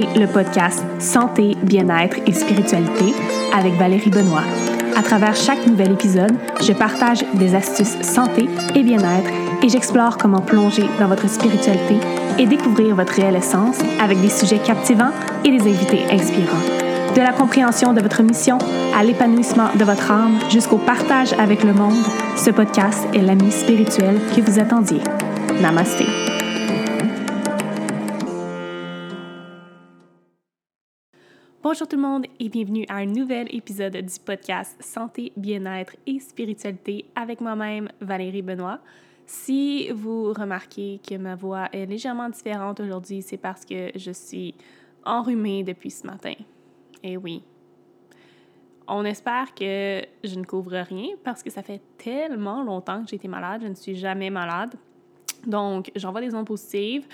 le podcast Santé, bien-être et spiritualité avec Valérie Benoît. À travers chaque nouvel épisode, je partage des astuces santé et bien-être et j'explore comment plonger dans votre spiritualité et découvrir votre réelle essence avec des sujets captivants et des invités inspirants. De la compréhension de votre mission à l'épanouissement de votre âme jusqu'au partage avec le monde, ce podcast est l'ami spirituel que vous attendiez. Namasté. Bonjour tout le monde et bienvenue à un nouvel épisode du podcast Santé, bien-être et spiritualité avec moi-même Valérie Benoît. Si vous remarquez que ma voix est légèrement différente aujourd'hui, c'est parce que je suis enrhumée depuis ce matin. Et oui. On espère que je ne couvre rien parce que ça fait tellement longtemps que j'ai été malade, je ne suis jamais malade. Donc, j'envoie des ondes positives,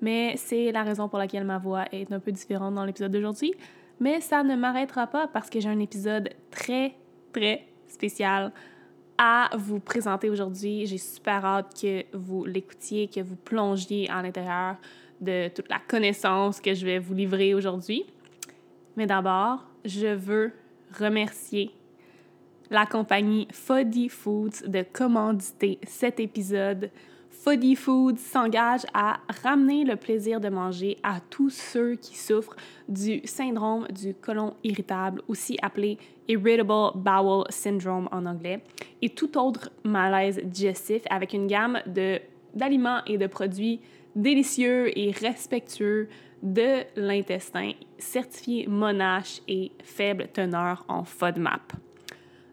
mais c'est la raison pour laquelle ma voix est un peu différente dans l'épisode d'aujourd'hui. Mais ça ne m'arrêtera pas parce que j'ai un épisode très, très spécial à vous présenter aujourd'hui. J'ai super hâte que vous l'écoutiez, que vous plongiez à l'intérieur de toute la connaissance que je vais vous livrer aujourd'hui. Mais d'abord, je veux remercier la compagnie Foddy Foods de commanditer cet épisode Foddy Food s'engage à ramener le plaisir de manger à tous ceux qui souffrent du syndrome du côlon irritable, aussi appelé Irritable Bowel Syndrome en anglais, et tout autre malaise digestif avec une gamme d'aliments et de produits délicieux et respectueux de l'intestin, certifiés Monash et faible teneur en FODMAP.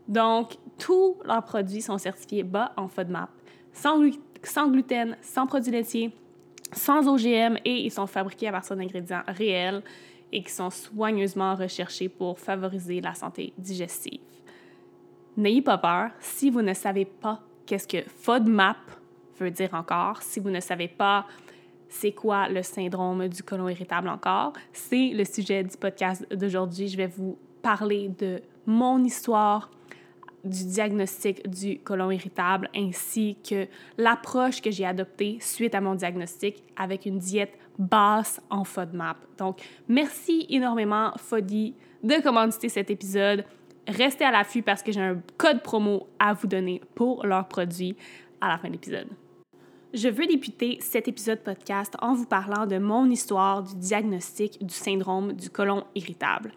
Donc, tous leurs produits sont certifiés bas en FODMAP, sans sans gluten, sans produits laitiers, sans OGM et ils sont fabriqués à partir d'ingrédients réels et qui sont soigneusement recherchés pour favoriser la santé digestive. N'ayez pas peur si vous ne savez pas qu'est-ce que FODMAP veut dire encore, si vous ne savez pas c'est quoi le syndrome du côlon irritable encore, c'est le sujet du podcast d'aujourd'hui. Je vais vous parler de mon histoire, du diagnostic du côlon irritable ainsi que l'approche que j'ai adoptée suite à mon diagnostic avec une diète basse en FODMAP. Donc, merci énormément, FODI, de commanditer cet épisode. Restez à l'affût parce que j'ai un code promo à vous donner pour leurs produits à la fin de l'épisode. Je veux débuter cet épisode podcast en vous parlant de mon histoire du diagnostic du syndrome du côlon irritable.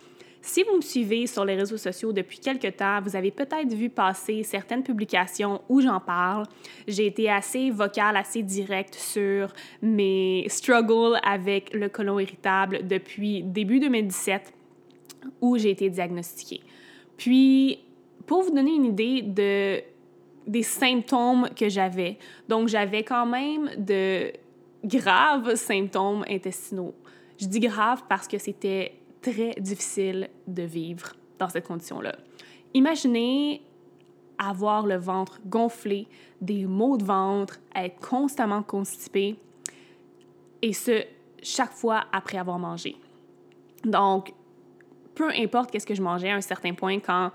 Si vous me suivez sur les réseaux sociaux depuis quelque temps, vous avez peut-être vu passer certaines publications où j'en parle. J'ai été assez vocale, assez directe sur mes struggles avec le côlon irritable depuis début 2017 où j'ai été diagnostiquée. Puis, pour vous donner une idée de, des symptômes que j'avais, donc j'avais quand même de graves symptômes intestinaux. Je dis grave parce que c'était très difficile de vivre dans cette condition-là. Imaginez avoir le ventre gonflé, des maux de ventre, être constamment constipé, et ce, chaque fois après avoir mangé. Donc, peu importe qu'est-ce que je mangeais à un certain point, quand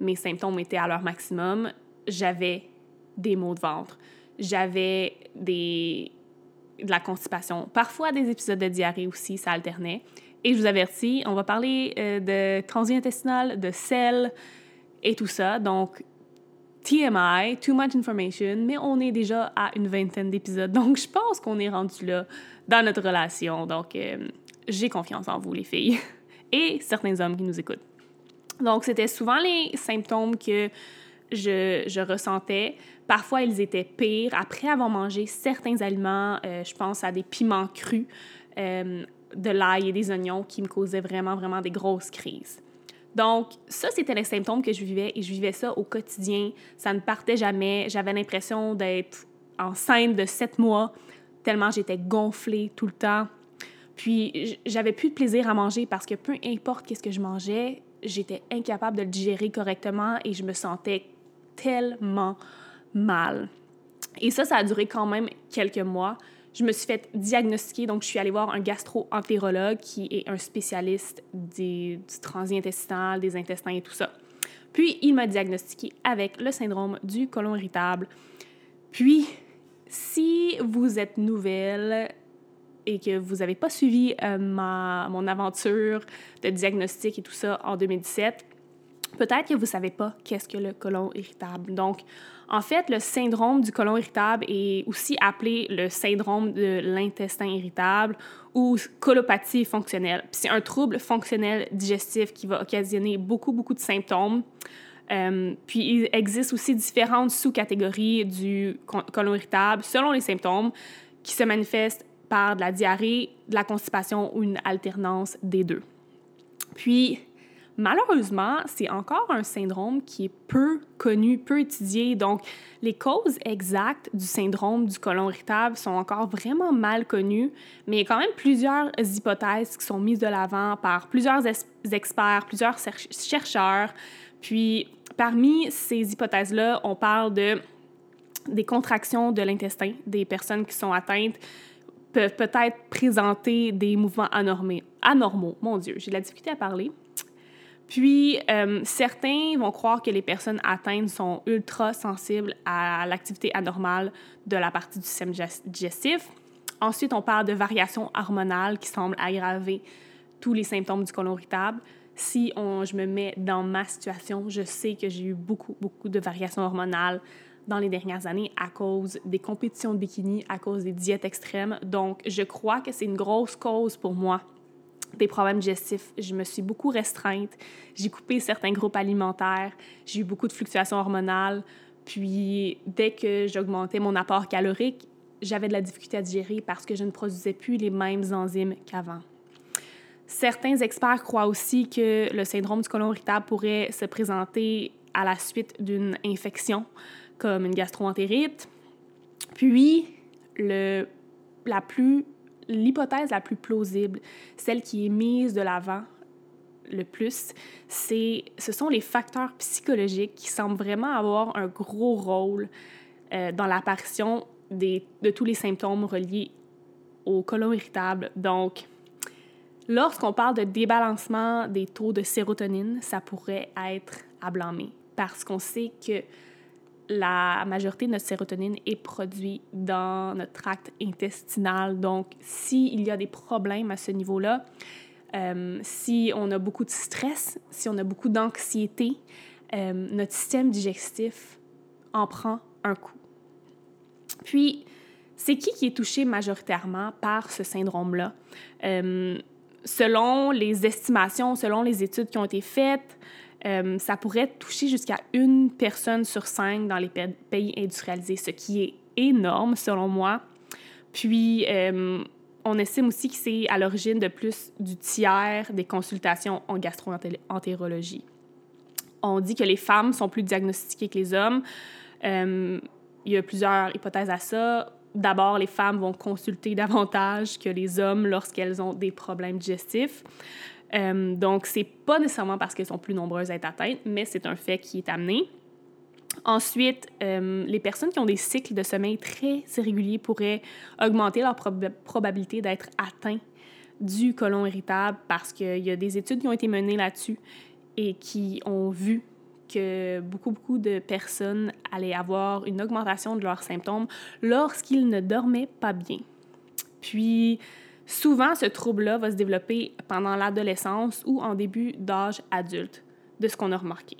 mes symptômes étaient à leur maximum, j'avais des maux de ventre, j'avais des de la constipation, parfois des épisodes de diarrhée aussi, ça alternait. Et je vous avertis, on va parler euh, de transit intestinal, de sel et tout ça. Donc, TMI, too much information, mais on est déjà à une vingtaine d'épisodes. Donc, je pense qu'on est rendu là dans notre relation. Donc, euh, j'ai confiance en vous, les filles, et certains hommes qui nous écoutent. Donc, c'était souvent les symptômes que je, je, ressentais. Parfois, ils étaient pires après avoir mangé certains aliments. Euh, je pense à des piments crus de l'ail et des oignons qui me causaient vraiment, vraiment des grosses crises. Donc, ça, c'était les symptômes que je vivais et je vivais ça au quotidien. Ça ne partait jamais. J'avais l'impression d'être enceinte de sept mois, tellement j'étais gonflée tout le temps. Puis, j'avais plus de plaisir à manger parce que peu importe qu'est-ce que je mangeais, j'étais incapable de le digérer correctement et je me sentais tellement mal. Et ça, ça a duré quand même quelques mois je me suis fait diagnostiquer, donc je suis allée voir un gastro-entérologue qui est un spécialiste des, du transit intestinal, des intestins et tout ça. Puis, il m'a diagnostiqué avec le syndrome du côlon irritable. Puis, si vous êtes nouvelle et que vous n'avez pas suivi euh, mon aventure de diagnostic et tout ça en 2017, peut-être que vous ne savez pas qu'est-ce que le côlon irritable. En fait, le syndrome du côlon irritable est aussi appelé le syndrome de l'intestin irritable ou colopathie fonctionnelle. C'est un trouble fonctionnel digestif qui va occasionner beaucoup, beaucoup de symptômes. Euh, puis il existe aussi différentes sous-catégories du côlon irritable selon les symptômes qui se manifestent par de la diarrhée, de la constipation ou une alternance des deux. Puis, malheureusement, c'est encore un syndrome qui est peu connu, peu étudié. Donc, les causes exactes du syndrome du côlon irritable sont encore vraiment mal connues, mais il y a quand même plusieurs hypothèses qui sont mises de l'avant par plusieurs experts, plusieurs chercheurs. Puis, parmi ces hypothèses-là, on parle de des contractions de l'intestin des personnes qui sont atteintes peuvent peut-être présenter des mouvements anormaux. anormaux. Mon Dieu, j'ai de la difficulté à parler. Puis, euh, certains vont croire que les personnes atteintes sont ultra sensibles à l'activité anormale de la partie du système digestif. Ensuite, on parle de variations hormonales qui semblent aggraver tous les symptômes du côlon irritable si on, je me mets dans ma situation, je sais que j'ai eu beaucoup, beaucoup de variations hormonales dans les dernières années à cause des compétitions de bikini, à cause des diètes extrêmes. Donc, je crois que c'est une grosse cause pour moi des problèmes digestifs. Je me suis beaucoup restreinte. J'ai coupé certains groupes alimentaires. J'ai eu beaucoup de fluctuations hormonales. Puis, dès que j'augmentais mon apport calorique, j'avais de la difficulté à digérer parce que je ne produisais plus les mêmes enzymes qu'avant. Certains experts croient aussi que le syndrome du côlon irritable pourrait se présenter à la suite d'une infection, comme une gastroentérite. Puis, le, la plus, l'hypothèse la plus plausible, celle qui est mise de l'avant le plus, c'est, ce sont les facteurs psychologiques qui semblent vraiment avoir un gros rôle euh, dans l'apparition des, de tous les symptômes reliés au côlon irritable. Donc, Lorsqu'on parle de débalancement des taux de sérotonine, ça pourrait être à blâmer parce qu'on sait que la majorité de notre sérotonine est produite dans notre tract intestinal. Donc, s'il y a des problèmes à ce niveau-là, euh, si on a beaucoup de stress, si on a beaucoup d'anxiété, euh, notre système digestif en prend un coup. Puis, c'est qui qui est touché majoritairement par ce syndrome-là? Euh, selon les estimations, selon les études qui ont été faites, euh, ça pourrait toucher jusqu'à une personne sur cinq dans les pays industrialisés, ce qui est énorme selon moi. Puis, euh, on estime aussi que c'est à l'origine de plus du tiers des consultations en gastroentérologie. On dit que les femmes sont plus diagnostiquées que les hommes. Euh, il y a plusieurs hypothèses à ça d'abord, les femmes vont consulter davantage que les hommes lorsqu'elles ont des problèmes digestifs. Euh, donc, c'est pas nécessairement parce qu'elles sont plus nombreuses à être atteintes, mais c'est un fait qui est amené. Ensuite, euh, les personnes qui ont des cycles de sommeil très irréguliers pourraient augmenter leur probabilité d'être atteints du côlon irritable parce qu'il y a des études qui ont été menées là-dessus et qui ont vu que beaucoup, beaucoup de personnes allaient avoir une augmentation de leurs symptômes lorsqu'ils ne dormaient pas bien. Puis, souvent, ce trouble-là va se développer pendant l'adolescence ou en début d'âge adulte, de ce qu'on a remarqué.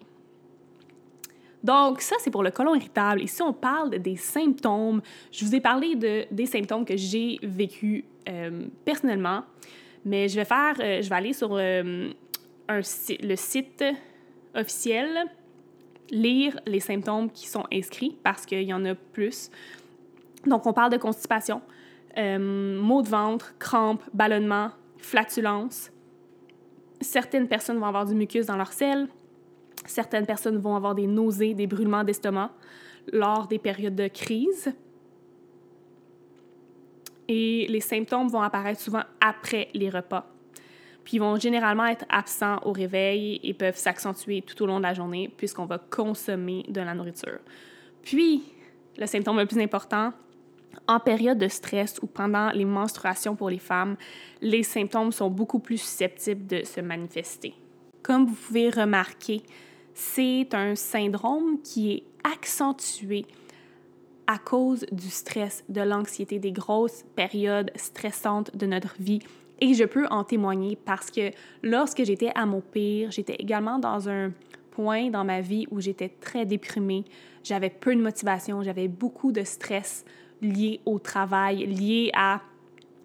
Donc, ça, c'est pour le côlon irritable. Et si on parle des symptômes, je vous ai parlé de, des symptômes que j'ai vécus euh, personnellement, mais je vais faire, euh, je vais aller sur euh, le site officiel lire les symptômes qui sont inscrits parce qu'il y en a plus. Donc, on parle de constipation, euh, maux de ventre, crampes, ballonnement, flatulence. Certaines personnes vont avoir du mucus dans leur selle. Certaines personnes vont avoir des nausées, des brûlements d'estomac lors des périodes de crise. Et les symptômes vont apparaître souvent après les repas puis ils vont généralement être absents au réveil et peuvent s'accentuer tout au long de la journée puisqu'on va consommer de la nourriture. Puis, le symptôme le plus important, en période de stress ou pendant les menstruations pour les femmes, les symptômes sont beaucoup plus susceptibles de se manifester. Comme vous pouvez remarquer, c'est un syndrome qui est accentué à cause du stress, de l'anxiété, des grosses périodes stressantes de notre vie. Et je peux en témoigner parce que lorsque j'étais à mon pire, j'étais également dans un point dans ma vie où j'étais très déprimée, j'avais peu de motivation, j'avais beaucoup de stress lié au travail, lié à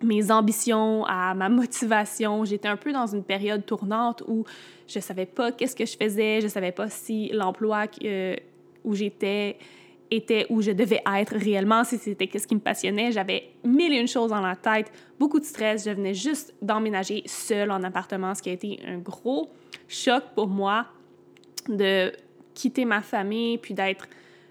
mes ambitions, à ma motivation. J'étais un peu dans une période tournante où je savais pas qu'est-ce que je faisais, je savais pas si l'emploi euh, où j'étais était où je devais être réellement, si c'était qu'est-ce qui me passionnait. J'avais mille et une choses dans la tête, beaucoup de stress. Je venais juste d'emménager seule en appartement, ce qui a été un gros choc pour moi de quitter ma famille, puis d'être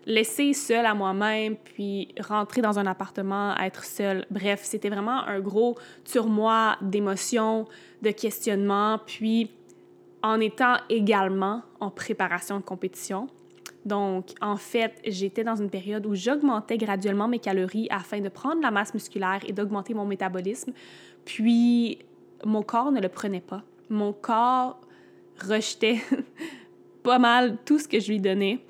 laissée seule à moi-même, puis rentrer dans un appartement, être seule. Bref, c'était vraiment un gros turmoil d'émotions, de questionnements, puis en étant également en préparation de compétition. Donc, en fait, j'étais dans une période où j'augmentais graduellement mes calories afin de prendre la masse musculaire et d'augmenter mon métabolisme. Puis, mon corps ne le prenait pas. Mon corps rejetait pas mal tout ce que je lui donnais.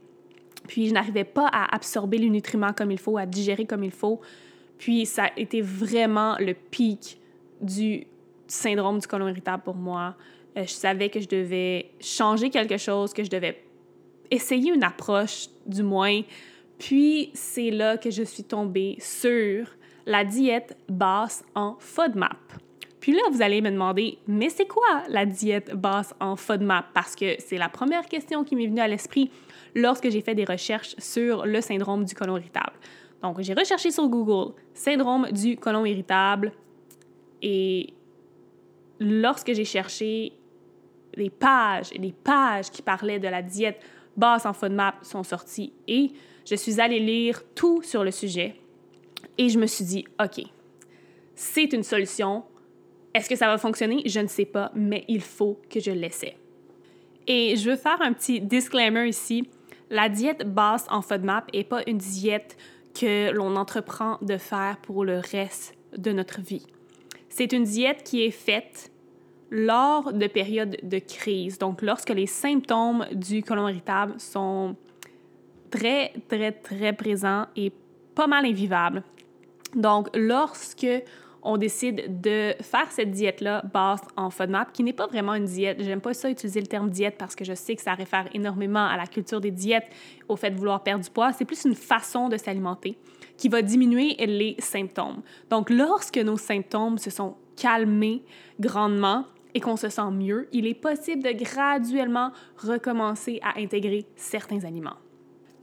Puis je n'arrivais pas à absorber les nutriments comme il faut, à digérer comme il faut. Puis ça a été vraiment le pic du syndrome du côlon irritable pour moi. Euh, je savais que je devais changer quelque chose, que je devais essayer une approche du moins. Puis c'est là que je suis tombée sur la diète basse en FODMAP. Puis là, vous allez me demander, mais c'est quoi la diète basse en FODMAP? Parce que c'est la première question qui m'est venue à l'esprit lorsque j'ai fait des recherches sur le syndrome du côlon irritable. Donc, j'ai recherché sur Google syndrome du côlon irritable et lorsque j'ai cherché les pages et les pages qui parlaient de la diète basse en FODMAP sont sorties et je suis allée lire tout sur le sujet et je me suis dit, OK, c'est une solution, est-ce que ça va fonctionner? Je ne sais pas, mais il faut que je l'essaie. Et je veux faire un petit disclaimer ici. La diète basse en FODMAP n'est pas une diète que l'on entreprend de faire pour le reste de notre vie. C'est une diète qui est faite lors de périodes de crise, donc lorsque les symptômes du côlon irritable sont très, très, très présents et pas mal invivables. Donc, lorsque on décide de faire cette diète-là basse en FODMAP, qui n'est pas vraiment une diète. J'aime pas ça utiliser le terme diète parce que je sais que ça réfère énormément à la culture des diètes, au fait de vouloir perdre du poids. C'est plus une façon de s'alimenter qui va diminuer les symptômes. Donc, lorsque nos symptômes se sont calmés grandement et qu'on se sent mieux, il est possible de graduellement recommencer à intégrer certains aliments.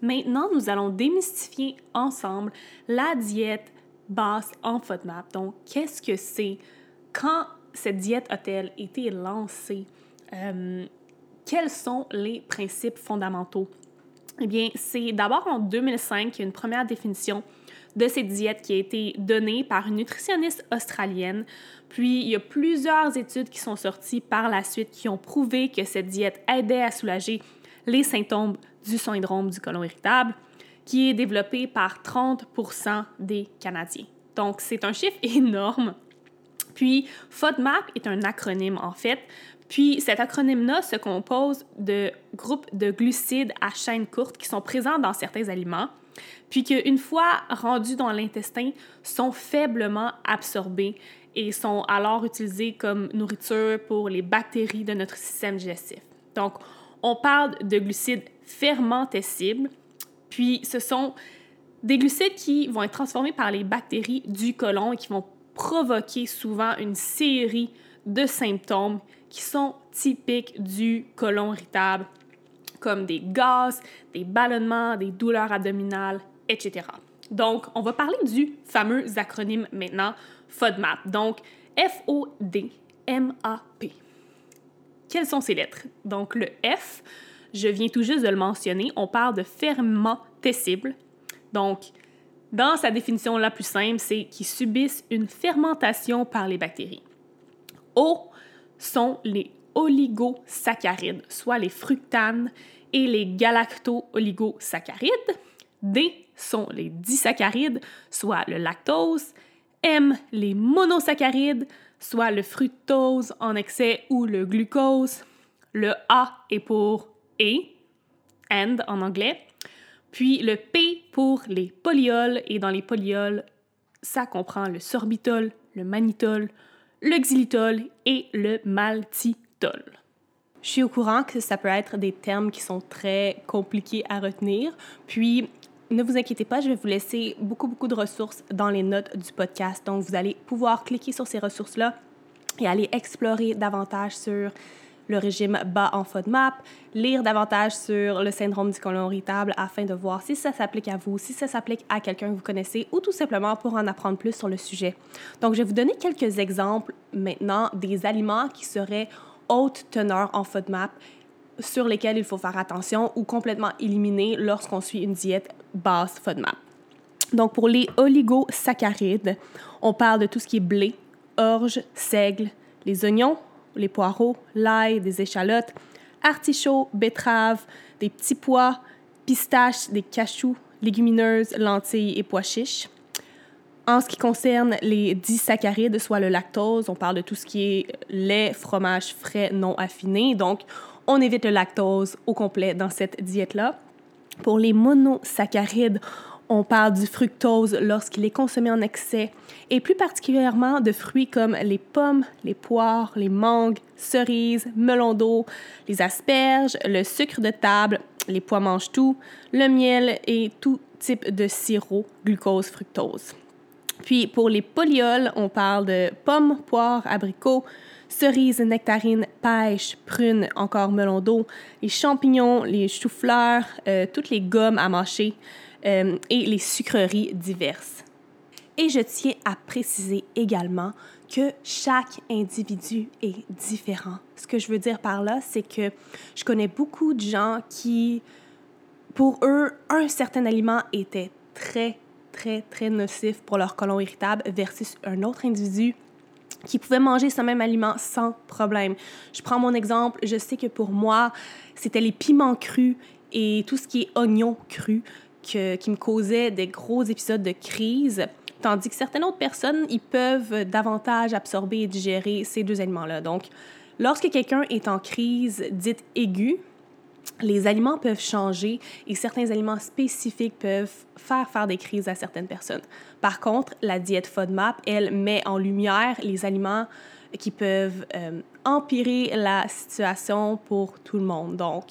Maintenant, nous allons démystifier ensemble la diète basse en FODMAP. Donc, qu'est-ce que c'est? Quand cette diète a-t-elle été lancée? Euh, quels sont les principes fondamentaux? Eh bien, c'est d'abord en 2005 qu'il y a une première définition de cette diète qui a été donnée par une nutritionniste australienne. Puis, il y a plusieurs études qui sont sorties par la suite qui ont prouvé que cette diète aidait à soulager les symptômes du syndrome du côlon irritable qui est développé par 30% des Canadiens. Donc, c'est un chiffre énorme. Puis, FODMAP est un acronyme, en fait. Puis, cet acronyme-là se compose de groupes de glucides à chaîne courte qui sont présents dans certains aliments, puis qu'une fois rendus dans l'intestin, sont faiblement absorbés et sont alors utilisés comme nourriture pour les bactéries de notre système digestif. Donc, on parle de glucides fermentescibles, puis, ce sont des glucides qui vont être transformés par les bactéries du côlon et qui vont provoquer souvent une série de symptômes qui sont typiques du côlon irritable, comme des gaz, des ballonnements, des douleurs abdominales, etc. Donc, on va parler du fameux acronyme maintenant, FODMAP. Donc, F-O-D-M-A-P. Quelles sont ces lettres? Donc, le F, je viens tout juste de le mentionner, on parle de fermentescible. Donc, dans sa définition la plus simple, c'est qu'ils subissent une fermentation par les bactéries. O sont les oligosaccharides, soit les fructanes et les galacto-oligosaccharides. D sont les disaccharides, soit le lactose. M, les monosaccharides, soit le fructose en excès ou le glucose. Le A est pour et, and en anglais, Puis le P pour les polyols, et dans les polyols, ça comprend le sorbitol, le mannitol, le xylitol et le maltitol. Je suis au courant que ça peut être des termes qui sont très compliqués à retenir, puis ne vous inquiétez pas, je vais vous laisser beaucoup, beaucoup de ressources dans les notes du podcast. Donc, vous allez pouvoir cliquer sur ces ressources-là et aller explorer davantage sur le régime bas en FODMAP, lire davantage sur le syndrome du côlon irritable afin de voir si ça s'applique à vous, si ça s'applique à quelqu'un que vous connaissez ou tout simplement pour en apprendre plus sur le sujet. Donc, je vais vous donner quelques exemples maintenant des aliments qui seraient haute teneur en FODMAP sur lesquels il faut faire attention ou complètement éliminer lorsqu'on suit une diète basse FODMAP. Donc, pour les oligosaccharides, on parle de tout ce qui est blé, orge, seigle, les oignons, les poireaux, l'ail, des échalotes, artichauts, betteraves, des petits pois, pistaches, des cachous, légumineuses, lentilles et pois chiches. En ce qui concerne les disaccharides, soit le lactose, on parle de tout ce qui est lait, fromage frais non affiné. Donc, on évite le lactose au complet dans cette diète-là. Pour les monosaccharides, on parle du fructose lorsqu'il est consommé en excès et plus particulièrement de fruits comme les pommes, les poires, les mangues, cerises, melons d'eau, les asperges, le sucre de table, les pois mange-tout, le miel et tout type de sirop, glucose, fructose. Puis pour les polyols, on parle de pommes, poires, abricots, cerises, nectarines, pêches, prunes, encore melon d'eau, les champignons, les choux-fleurs, euh, toutes les gommes à mâcher euh, et les sucreries diverses. Et je tiens à préciser également que chaque individu est différent. Ce que je veux dire par là, c'est que je connais beaucoup de gens qui, pour eux, un certain aliment était très, très, très nocif pour leur colon irritable versus un autre individu qui pouvait manger ce même aliment sans problème. Je prends mon exemple, je sais que pour moi, c'était les piments crus et tout ce qui est oignon cru que, qui me causait des gros épisodes de crise, tandis que certaines autres personnes, ils peuvent davantage absorber et digérer ces deux aliments-là. Donc, lorsque quelqu'un est en crise dite aiguë, les aliments peuvent changer et certains aliments spécifiques peuvent faire faire des crises à certaines personnes. Par contre, la diète FODMAP, elle met en lumière les aliments qui peuvent euh, empirer la situation pour tout le monde. Donc,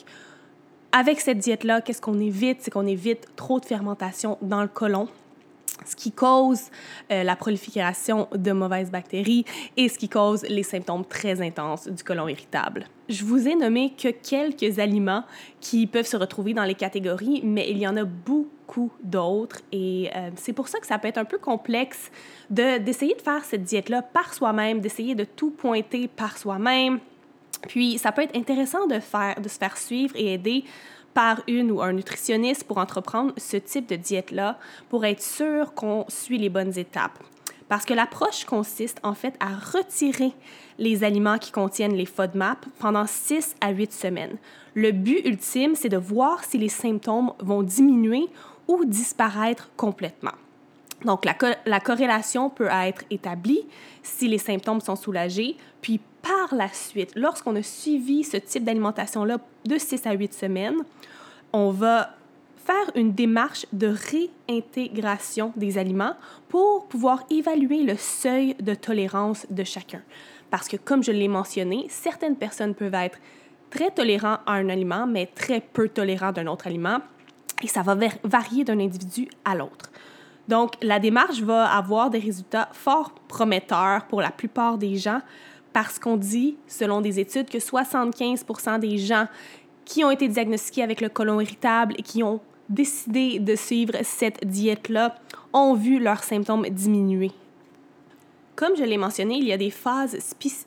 avec cette diète-là, qu'est-ce qu'on évite? C'est qu'on évite trop de fermentation dans le côlon ce qui cause euh, la prolifération de mauvaises bactéries et ce qui cause les symptômes très intenses du côlon irritable. Je vous ai nommé que quelques aliments qui peuvent se retrouver dans les catégories, mais il y en a beaucoup d'autres et euh, c'est pour ça que ça peut être un peu complexe d'essayer de, faire cette diète-là par soi-même, d'essayer de tout pointer par soi-même. Puis ça peut être intéressant de, faire, de se faire suivre et aider par une ou un nutritionniste pour entreprendre ce type de diète-là pour être sûr qu'on suit les bonnes étapes. Parce que l'approche consiste en fait à retirer les aliments qui contiennent les FODMAP pendant 6 à 8 semaines. Le but ultime, c'est de voir si les symptômes vont diminuer ou disparaître complètement. Donc, la, la, corrélation peut être établie si les symptômes sont soulagés, puis par la suite, lorsqu'on a suivi ce type d'alimentation-là de 6 à 8 semaines, on va faire une démarche de réintégration des aliments pour pouvoir évaluer le seuil de tolérance de chacun. Parce que, comme je l'ai mentionné, certaines personnes peuvent être très tolérantes à un aliment, mais très peu tolérantes d'un autre aliment, et ça va varier d'un individu à l'autre. Donc, la démarche va avoir des résultats fort prometteurs pour la plupart des gens parce qu'on dit, selon des études, que 75% des gens qui ont été diagnostiqués avec le côlon irritable et qui ont décidé de suivre cette diète-là ont vu leurs symptômes diminuer. Comme je l'ai mentionné, il y a des phases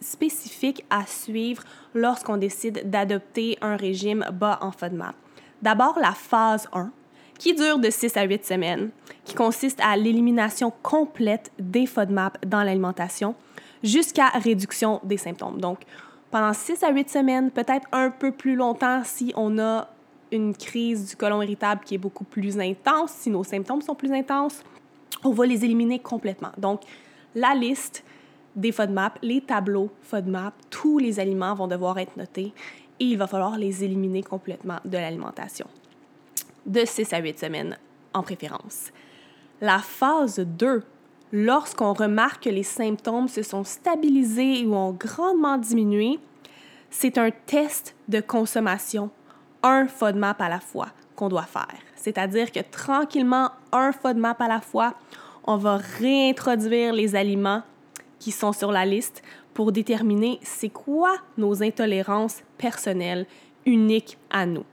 spécifiques à suivre lorsqu'on décide d'adopter un régime bas en FODMAP. D'abord, la phase 1, qui dure de 6 à 8 semaines, qui consiste à l'élimination complète des FODMAP dans l'alimentation jusqu'à réduction des symptômes. Donc, pendant 6 à 8 semaines, peut-être un peu plus longtemps si on a une crise du côlon irritable qui est beaucoup plus intense, si nos symptômes sont plus intenses, on va les éliminer complètement. Donc, la liste des FODMAP, les tableaux FODMAP, tous les aliments vont devoir être notés et il va falloir les éliminer complètement de l'alimentation. de 6 à 8 semaines en préférence. La phase 2, lorsqu'on remarque que les symptômes se sont stabilisés ou ont grandement diminué, c'est un test de consommation, un FODMAP à la fois qu'on doit faire. C'est-à-dire que tranquillement, un FODMAP à la fois, on va réintroduire les aliments qui sont sur la liste pour déterminer c'est quoi nos intolérances personnelles uniques à nous.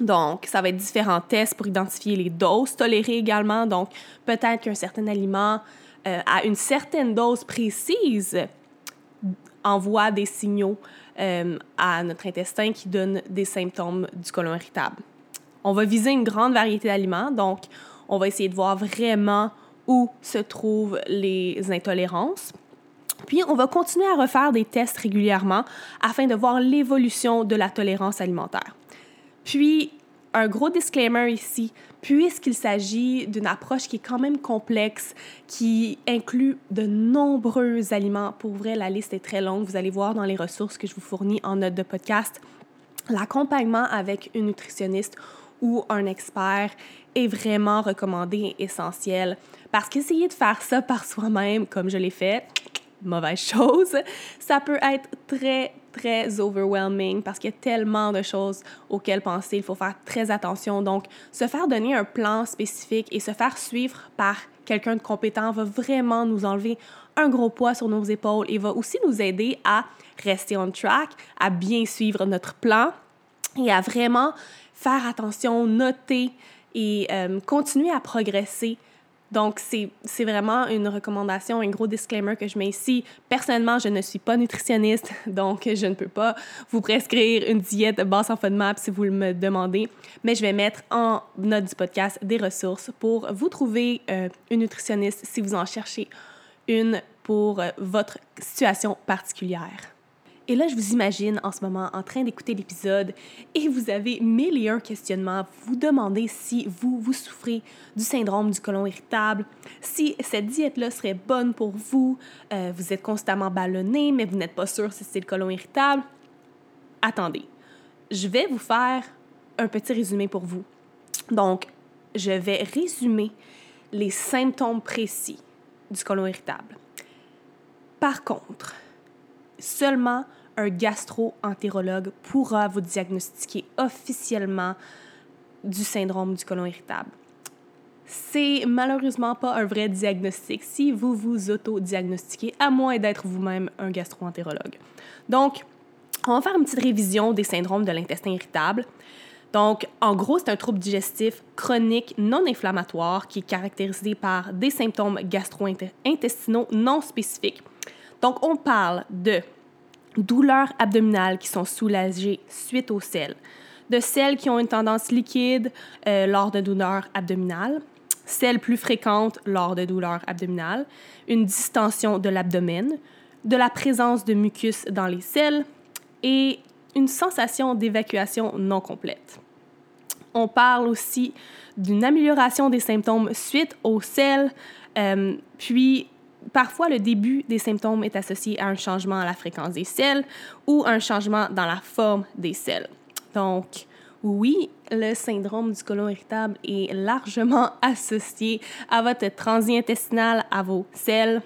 Donc, ça va être différents tests pour identifier les doses tolérées également. Donc, peut-être qu'un certain aliment euh, à une certaine dose précise envoie des signaux euh, à notre intestin qui donnent des symptômes du côlon irritable. On va viser une grande variété d'aliments, donc on va essayer de voir vraiment où se trouvent les intolérances. Puis, on va continuer à refaire des tests régulièrement afin de voir l'évolution de la tolérance alimentaire. Puis, un gros disclaimer ici, puisqu'il s'agit d'une approche qui est quand même complexe, qui inclut de nombreux aliments. Pour vrai, la liste est très longue. Vous allez voir dans les ressources que je vous fournis en note de podcast. L'accompagnement avec une nutritionniste ou un expert est vraiment recommandé et essentiel parce qu'essayer de faire ça par soi-même, comme je l'ai fait, mauvaise chose, ça peut être très, très overwhelming parce qu'il y a tellement de choses auxquelles penser. Il faut faire très attention. Donc, se faire donner un plan spécifique et se faire suivre par quelqu'un de compétent va vraiment nous enlever un gros poids sur nos épaules et va aussi nous aider à rester on track, à bien suivre notre plan et à vraiment faire attention, noter et euh, continuer à progresser donc, c'est vraiment une recommandation, un gros disclaimer que je mets ici. Personnellement, je ne suis pas nutritionniste, donc je ne peux pas vous prescrire une diète basse en FODMAP si vous me demandez, mais je vais mettre en note du podcast des ressources pour vous trouver euh, une nutritionniste si vous en cherchez une pour euh, votre situation particulière. Et là, je vous imagine en ce moment en train d'écouter l'épisode et vous avez mille et un questionnements. Vous demandez si vous, vous souffrez du syndrome du côlon irritable, si cette diète-là serait bonne pour vous, euh, vous êtes constamment ballonné, mais vous n'êtes pas sûr si c'est le côlon irritable. Attendez, je vais vous faire un petit résumé pour vous. Donc, je vais résumer les symptômes précis du côlon irritable. Par contre, seulement un gastro-entérologue pourra vous diagnostiquer officiellement du syndrome du côlon irritable. C'est malheureusement pas un vrai diagnostic si vous vous auto-diagnostiquez, à moins d'être vous-même un gastro-entérologue. Donc, on va faire une petite révision des syndromes de l'intestin irritable. Donc, en gros, c'est un trouble digestif chronique non inflammatoire qui est caractérisé par des symptômes gastro-intestinaux non spécifiques. Donc, on parle de douleurs abdominales qui sont soulagées suite au sel, de celles qui ont une tendance liquide euh, lors de douleurs abdominales, celles plus fréquentes lors de douleurs abdominales, une distension de l'abdomen, de la présence de mucus dans les selles et une sensation d'évacuation non complète. On parle aussi d'une amélioration des symptômes suite au sel, euh, puis Parfois, le début des symptômes est associé à un changement à la fréquence des selles ou un changement dans la forme des selles. Donc, oui, le syndrome du côlon irritable est largement associé à votre transit intestinal, à vos selles.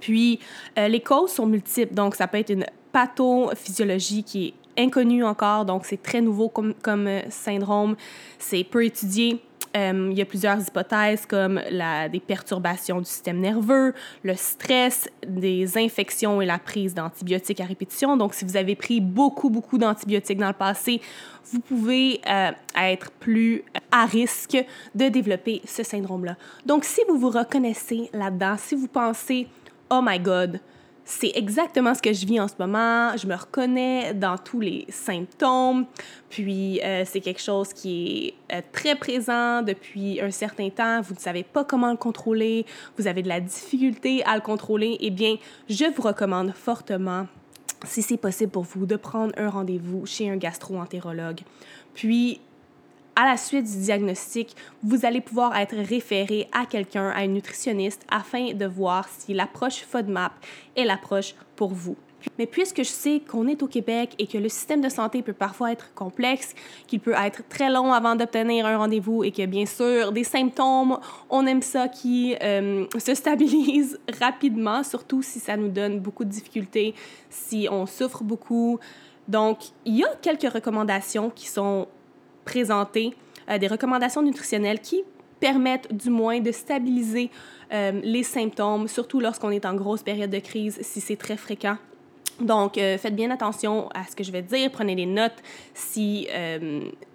Puis, euh, les causes sont multiples, donc ça peut être une pathophysiologie qui est inconnue encore, donc c'est très nouveau comme, comme euh, syndrome, c'est peu étudié. Euh, il y a plusieurs hypothèses comme la, des perturbations du système nerveux, le stress, des infections et la prise d'antibiotiques à répétition. Donc, si vous avez pris beaucoup, beaucoup d'antibiotiques dans le passé, vous pouvez euh, être plus à risque de développer ce syndrome-là. Donc, si vous vous reconnaissez là-dedans, si vous pensez, oh my God, c'est exactement ce que je vis en ce moment. Je me reconnais dans tous les symptômes. Puis, euh, c'est quelque chose qui est euh, très présent depuis un certain temps. Vous ne savez pas comment le contrôler. Vous avez de la difficulté à le contrôler. Eh bien, je vous recommande fortement, si c'est possible pour vous, de prendre un rendez-vous chez un gastro-entérologue. Puis, à la suite du diagnostic, vous allez pouvoir être référé à quelqu'un, à un nutritionniste, afin de voir si l'approche FODMAP est l'approche pour vous. Mais puisque je sais qu'on est au Québec et que le système de santé peut parfois être complexe, qu'il peut être très long avant d'obtenir un rendez-vous et que bien sûr des symptômes, on aime ça qui euh, se stabilisent rapidement, surtout si ça nous donne beaucoup de difficultés, si on souffre beaucoup. Donc, il y a quelques recommandations qui sont présentées, euh, des recommandations nutritionnelles qui permettent du moins de stabiliser euh, les symptômes, surtout lorsqu'on est en grosse période de crise, si c'est très fréquent. Donc, euh, faites bien attention à ce que je vais dire. Prenez des notes si,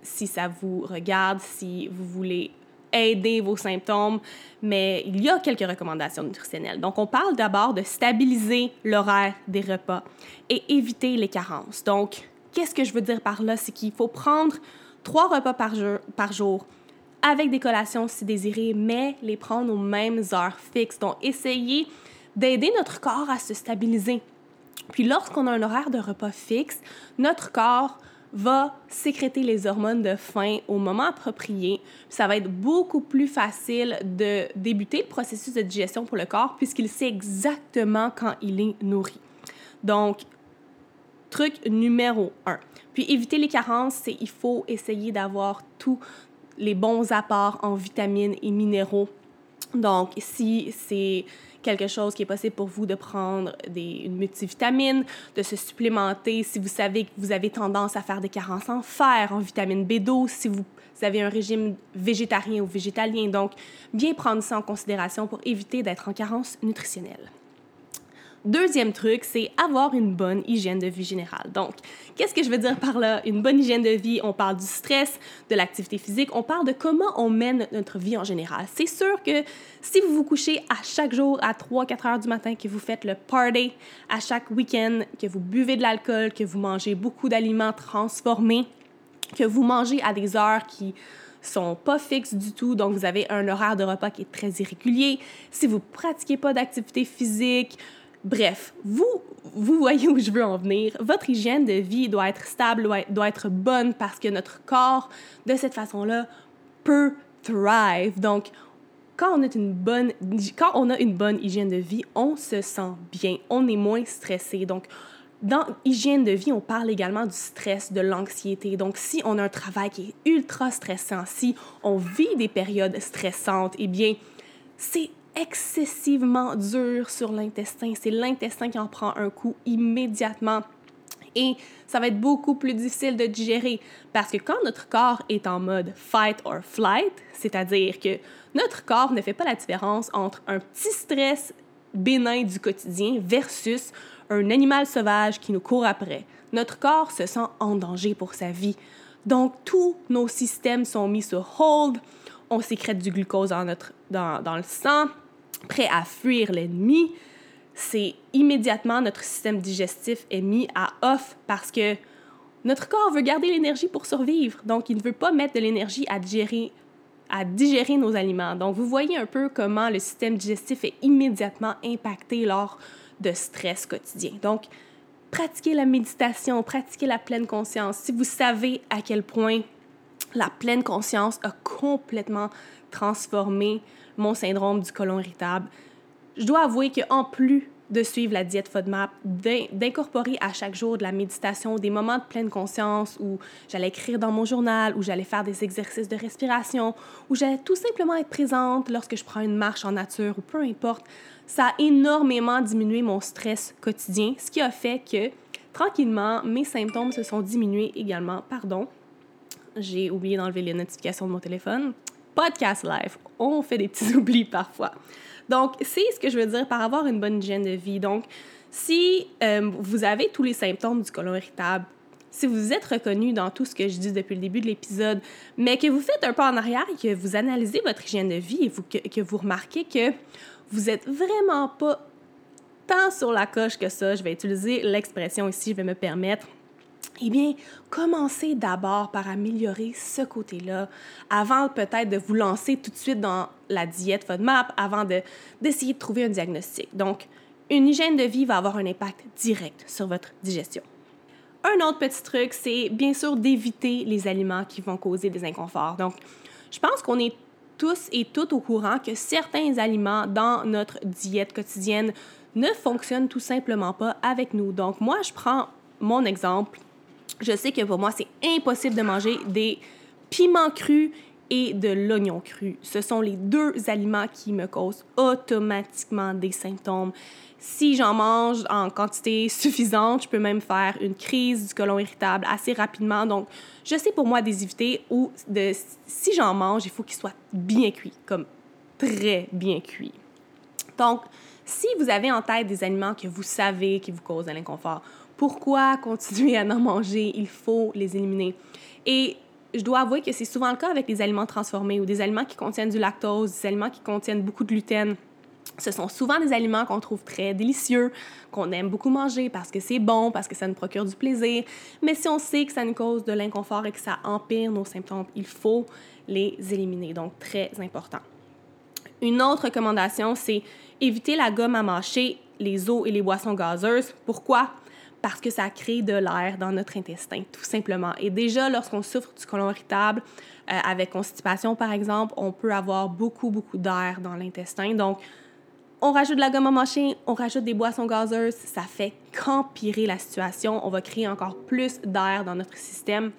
si ça vous regarde, si vous voulez aider vos symptômes. Mais il y a quelques recommandations nutritionnelles. Donc, on parle d'abord de stabiliser l'horaire des repas et éviter les carences. Donc, qu'est-ce que je veux dire par là? C'est qu'il faut prendre trois repas par jour, par jour avec des collations si désiré, mais les prendre aux mêmes heures fixes. Donc, essayez d'aider notre corps à se stabiliser. Puis lorsqu'on a un horaire de repas fixe, notre corps va sécréter les hormones de faim au moment approprié. Ça va être beaucoup plus facile de débuter le processus de digestion pour le corps puisqu'il sait exactement quand il est nourri. Donc, truc numéro un. Puis éviter les carences, c'est il faut essayer d'avoir tous les bons apports en vitamines et minéraux. Donc, si c'est quelque chose qui est possible pour vous de prendre des, une multivitamine, de se supplémenter si vous savez que vous avez tendance à faire des carences en fer, en vitamine B12, si vous avez un régime végétarien ou végétalien. Donc, bien prendre ça en considération pour éviter d'être en carence nutritionnelle. Deuxième truc, c'est avoir une bonne hygiène de vie générale. Donc, qu'est-ce que je veux dire par là? Une bonne hygiène de vie, on parle du stress, de l'activité physique, on parle de comment on mène notre vie en général. C'est sûr que si vous vous couchez à chaque jour à 3-4 heures du matin, que vous faites le party à chaque week-end, que vous buvez de l'alcool, que vous mangez beaucoup d'aliments transformés, que vous mangez à des heures qui sont pas fixes du tout, donc vous avez un horaire de repas qui est très irrégulier. Si vous pratiquez pas d'activité physique, Bref, vous, vous voyez où je veux en venir. Votre hygiène de vie doit être stable, doit être, bonne parce que notre corps, de cette façon-là, peut thrive. Donc, quand on, a une bonne, quand on a une bonne hygiène de vie, on se sent bien, on est moins stressé. Donc, dans hygiène de vie, on parle également du stress, de l'anxiété. Donc, si on a un travail qui est ultra stressant, si on vit des périodes stressantes, eh bien, c'est excessivement dur sur l'intestin. C'est l'intestin qui en prend un coup immédiatement. Et ça va être beaucoup plus difficile de digérer parce que quand notre corps est en mode fight or flight, c'est-à-dire que notre corps ne fait pas la différence entre un petit stress bénin du quotidien versus un animal sauvage qui nous court après. Notre corps se sent en danger pour sa vie. Donc, tous nos systèmes sont mis sur hold. On sécrète du glucose dans, notre, dans, dans le sang prêt à fuir l'ennemi, c'est immédiatement notre système digestif est mis à off parce que notre corps veut garder l'énergie pour survivre. Donc, il ne veut pas mettre de l'énergie à digérer, à digérer nos aliments. Donc, vous voyez un peu comment le système digestif est immédiatement impacté lors de stress quotidien. Donc, pratiquez la méditation, pratiquez la pleine conscience. Si vous savez à quel point la pleine conscience a complètement transformé mon syndrome du côlon irritable. Je dois avouer qu'en plus de suivre la diète FODMAP, d'incorporer à chaque jour de la méditation, des moments de pleine conscience où j'allais écrire dans mon journal, où j'allais faire des exercices de respiration, où j'allais tout simplement être présente lorsque je prends une marche en nature ou peu importe, ça a énormément diminué mon stress quotidien, ce qui a fait que tranquillement, mes symptômes se sont diminués également. Pardon, j'ai oublié d'enlever les notifications de mon téléphone podcast live, on fait des petits oublis parfois. Donc, c'est ce que je veux dire par avoir une bonne hygiène de vie. Donc, si euh, vous avez tous les symptômes du côlon irritable, si vous êtes reconnu dans tout ce que je dis depuis le début de l'épisode, mais que vous faites un pas en arrière et que vous analysez votre hygiène de vie et que vous remarquez que vous êtes vraiment pas tant sur la coche que ça, je vais utiliser l'expression ici, je vais me permettre, eh bien, commencez d'abord par améliorer ce côté-là avant peut-être de vous lancer tout de suite dans la diète FODMAP, avant d'essayer de, trouver un diagnostic. Donc, une hygiène de vie va avoir un impact direct sur votre digestion. Un autre petit truc, c'est bien sûr d'éviter les aliments qui vont causer des inconforts. Donc, je pense qu'on est tous et toutes au courant que certains aliments dans notre diète quotidienne ne fonctionnent tout simplement pas avec nous. Donc moi, je prends mon exemple. Je sais que pour moi, c'est impossible de manger des piments crus et de l'oignon cru. Ce sont les deux aliments qui me causent automatiquement des symptômes. Si j'en mange en quantité suffisante, je peux même faire une crise du côlon irritable assez rapidement. Donc, je sais pour moi des éviter ou de, si j'en mange, il faut qu'il soit bien cuit, comme très bien cuit. Donc, si vous avez en tête des aliments que vous savez qui vous causent de l'inconfort, pourquoi continuer à en manger? Il faut les éliminer. Et je dois avouer que c'est souvent le cas avec les aliments transformés ou des aliments qui contiennent du lactose, des aliments qui contiennent beaucoup de gluten. Ce sont souvent des aliments qu'on trouve très délicieux, qu'on aime beaucoup manger parce que c'est bon, parce que ça nous procure du plaisir. Mais si on sait que ça nous cause de l'inconfort et que ça empire nos symptômes, il faut les éliminer. Donc, très important. Une autre recommandation, c'est éviter la gomme à mâcher, les eaux et les boissons gazeuses. Pourquoi? Parce que ça crée de l'air dans notre intestin, tout simplement. Et déjà, lorsqu'on souffre du côlon irritable, euh, avec constipation par exemple, on peut avoir beaucoup, beaucoup d'air dans l'intestin. Donc, on rajoute de la gomme à mâcher, on rajoute des boissons gazeuses, ça fait qu'empirer la situation. On va créer encore plus d'air dans notre système.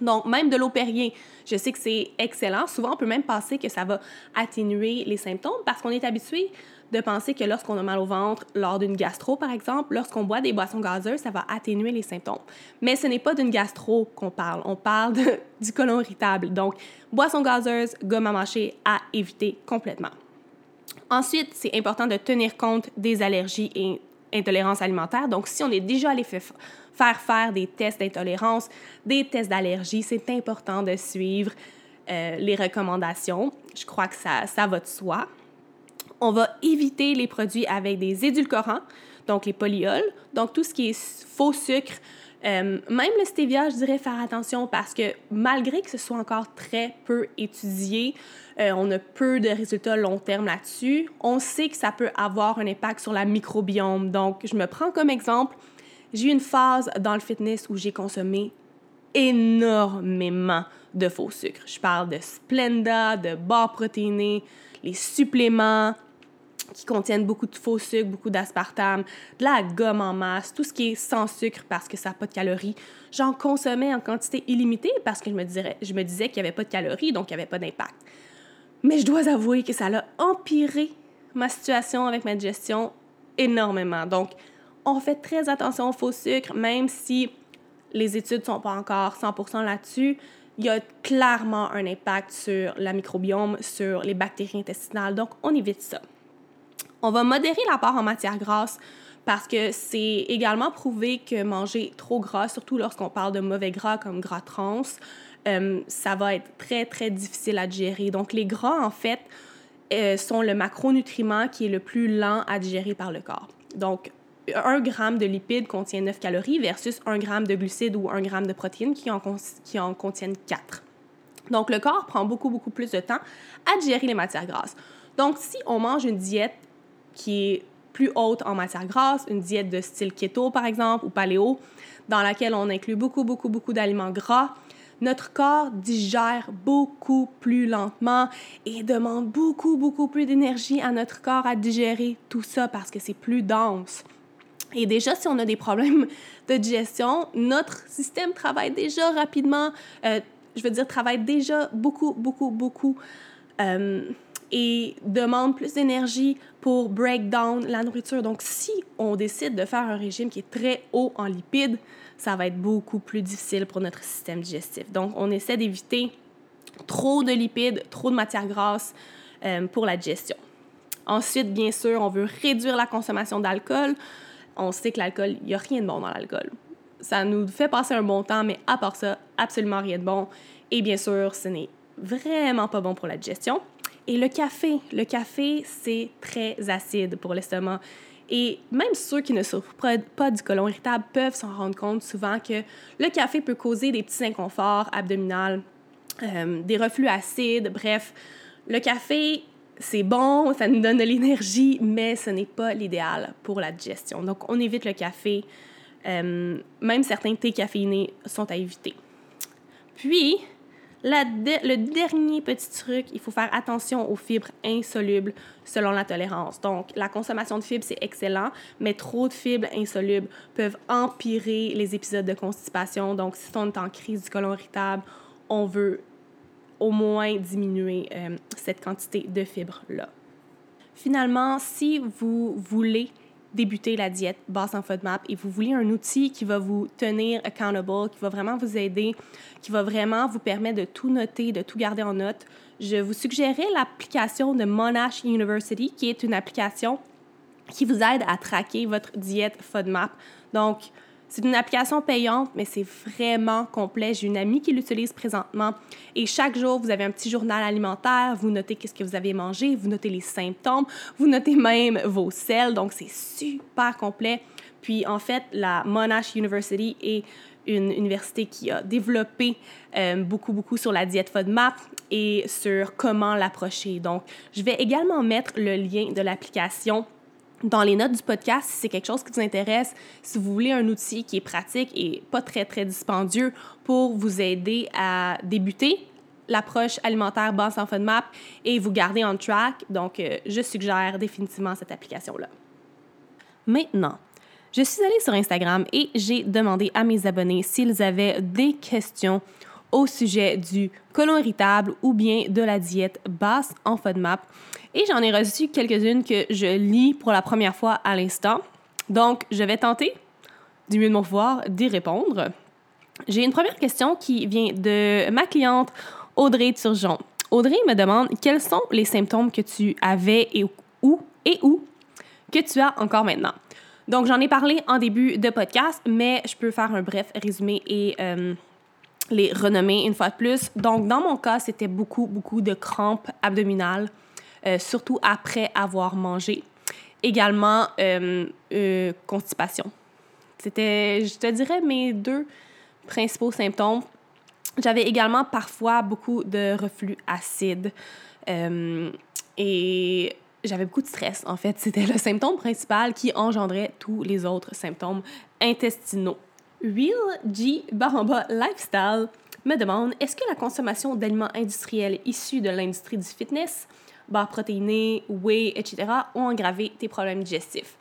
Donc, même de l'eau Perrier, je sais que c'est excellent. Souvent, on peut même penser que ça va atténuer les symptômes parce qu'on est habitué de penser que lorsqu'on a mal au ventre, lors d'une gastro par exemple, lorsqu'on boit des boissons gazeuses, ça va atténuer les symptômes. Mais ce n'est pas d'une gastro qu'on parle, on parle du côlon irritable. Donc, boissons gazeuses, gomme à mâcher à éviter complètement. Ensuite, c'est important de tenir compte des allergies et intolérances alimentaires. Donc, si on est déjà allé faire faire des tests d'intolérance, des tests d'allergie, c'est important de suivre euh, les recommandations. Je crois que ça, ça va de soi. On va éviter les produits avec des édulcorants, donc les polyols, donc tout ce qui est faux sucre. Euh, même le stevia, je dirais faire attention parce que malgré que ce soit encore très peu étudié, euh, on a peu de résultats long terme là-dessus, on sait que ça peut avoir un impact sur la microbiome. Donc, je me prends comme exemple, j'ai eu une phase dans le fitness où j'ai consommé énormément de faux sucre. Je parle de Splenda, de barres protéinées, les suppléments, qui contiennent beaucoup de faux sucre, beaucoup d'aspartame, de la gomme en masse, tout ce qui est sans sucre parce que ça n'a pas de calories. J'en consommais en quantité illimitée parce que je me, dirais, je me disais qu'il n'y avait pas de calories, donc il n'y avait pas d'impact. Mais je dois avouer que ça a empiré ma situation avec ma digestion énormément. Donc, on fait très attention au faux sucre, même si les études ne sont pas encore 100% là-dessus. Il y a clairement un impact sur la microbiome, sur les bactéries intestinales, donc on évite ça. On va modérer l'apport en matière grasse parce que c'est également prouvé que manger trop gras, surtout lorsqu'on parle de mauvais gras comme gras trans, euh, ça va être très, très difficile à digérer. Donc, les gras, en fait, euh, sont le macronutriment qui est le plus lent à digérer par le corps. Donc, un gramme de lipides contient 9 calories versus un gramme de glucides ou un gramme de protéines qui en, qui en contiennent 4. Donc, le corps prend beaucoup, beaucoup plus de temps à digérer les matières grasses. Donc, si on mange une diète qui est plus haute en matière grasse, une diète de style keto par exemple ou paléo, dans laquelle on inclut beaucoup, beaucoup, beaucoup d'aliments gras, notre corps digère beaucoup plus lentement et demande beaucoup, beaucoup plus d'énergie à notre corps à digérer tout ça parce que c'est plus dense. Et déjà, si on a des problèmes de digestion, notre système travaille déjà rapidement, euh, je veux dire, travaille déjà beaucoup, beaucoup, beaucoup. Euh, et demande plus d'énergie pour break down la nourriture. Donc, si on décide de faire un régime qui est très haut en lipides, ça va être beaucoup plus difficile pour notre système digestif. Donc, on essaie d'éviter trop de lipides, trop de matières grasses euh, pour la digestion. Ensuite, bien sûr, on veut réduire la consommation d'alcool. On sait que l'alcool, il n'y a rien de bon dans l'alcool. Ça nous fait passer un bon temps, mais à part ça, absolument rien de bon. Et bien sûr, ce n'est vraiment pas bon pour la digestion. Et le café, le café, c'est très acide pour l'estomac. Et même ceux qui ne souffrent pas du côlon irritable peuvent s'en rendre compte souvent que le café peut causer des petits inconforts abdominaux, euh, des reflux acides, bref. Le café, c'est bon, ça nous donne de l'énergie, mais ce n'est pas l'idéal pour la digestion. Donc, on évite le café. Euh, même certains thés caféinés sont à éviter. Puis, le dernier petit truc, il faut faire attention aux fibres insolubles selon la tolérance. Donc, la consommation de fibres, c'est excellent, mais trop de fibres insolubles peuvent empirer les épisodes de constipation. Donc, si on est en crise du côlon irritable, on veut au moins diminuer euh, cette quantité de fibres-là. Finalement, si vous voulez débuter la diète basse en FODMAP et vous voulez un outil qui va vous tenir accountable, qui va vraiment vous aider, qui va vraiment vous permettre de tout noter, de tout garder en note, je vous suggérerais l'application de Monash University, qui est une application qui vous aide à traquer votre diète FODMAP. Donc, c'est une application payante, mais c'est vraiment complet. J'ai une amie qui l'utilise présentement et chaque jour, vous avez un petit journal alimentaire, vous notez qu'est-ce que vous avez mangé, vous notez les symptômes, vous notez même vos sels, donc c'est super complet. Puis en fait, la Monash University est une université qui a développé euh, beaucoup, beaucoup sur la diète FODMAP et sur comment l'approcher. Donc, je vais également mettre le lien de l'application dans les notes du podcast si c'est quelque chose qui vous intéresse, si vous voulez un outil qui est pratique et pas très, très dispendieux pour vous aider à débuter l'approche alimentaire basse en FODMAP et vous garder en track. Donc, euh, je suggère définitivement cette application-là. Maintenant, je suis allée sur Instagram et j'ai demandé à mes abonnés s'ils avaient des questions au sujet du colon irritable ou bien de la diète basse en FODMAP. Et j'en ai reçu quelques-unes que je lis pour la première fois à l'instant. Donc, je vais tenter, du mieux de mon pouvoir, d'y répondre. J'ai une première question qui vient de ma cliente Audrey Turgeon. Audrey me demande quels sont les symptômes que tu avais et où et où que tu as encore maintenant? Donc, j'en ai parlé en début de podcast, mais je peux faire un bref résumé et euh, les renommer une fois de plus. Donc, dans mon cas, c'était beaucoup, beaucoup de crampes abdominales, euh, surtout après avoir mangé. Également, euh, euh, constipation. C'était, je te dirais, mes deux principaux symptômes. J'avais également parfois beaucoup de reflux acide et j'avais beaucoup de stress. En fait, c'était le symptôme principal qui engendrait tous les autres symptômes intestinaux. Will G. Baramba Lifestyle me demande est-ce que la consommation d'aliments industriels issus de l'industrie du fitness, barres protéinées, whey, etc., ont aggravé tes problèmes digestifs?